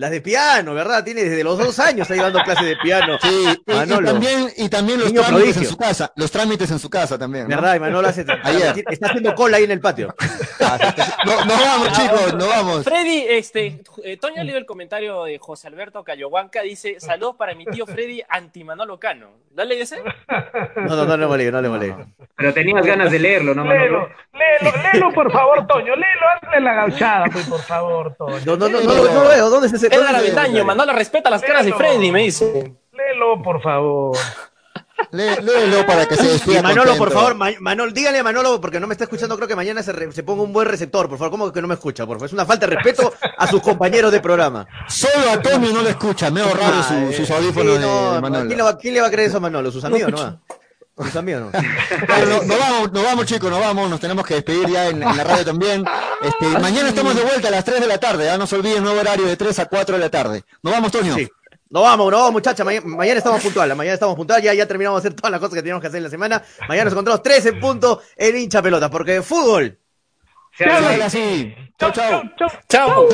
Las de piano, ¿verdad? Tiene desde los dos años está llevando clases de piano. Sí, y, también, y también los trámites en su casa. Los trámites en su casa también. ¿Verdad? Y Manolo hace, está haciendo cola ahí en el patio. no, nos vamos, chicos, nos vamos. Freddy, este, eh, Toño leído el comentario de José Alberto Cayohuanca, dice, saludos para mi tío Freddy anti Manolo Cano. ¿Dale ese? No, no, no le molé, no le molé. Pero tenías ganas de leerlo, ¿no, Manolo? Léelo, léelo, por favor, Toño, léelo, hazle la gauchada, pues, por favor, Toño. No, no, no, no, no, no veo, ¿dónde es ese Edgar Avendaño, Manolo respeta las caras de Freddy, me dice. Léelo, por favor. léelo para que se despida. Manolo, por favor, Manolo, dígale a Manolo, porque no me está escuchando, creo que mañana se, se, ponga un buen receptor, por favor. ¿Cómo que no me escucha? Por favor, es una falta de respeto a sus compañeros de programa. Solo a Tommy no le escucha, me raro su, sus audífonos de Manolo. ¿quién le, va, ¿quién le, va, a creer eso a Manolo? ¿Sus amigos, no? Amigos, no. nos, vamos, nos vamos, chicos, nos vamos, nos tenemos que despedir ya en, la radio también. Este, mañana estamos de vuelta a las 3 de la tarde, ya no se olviden, nuevo horario de 3 a 4 de la tarde. Nos vamos, Toño. Sí. No vamos, no vamos, muchachas. mañana estamos puntuales. Mañana estamos puntuales. Ya, ya terminamos de hacer todas las cosas que teníamos que hacer en la semana. Mañana nos encontramos 13 en punto en hincha pelota, porque fútbol. Chao, chao. Chao. chao.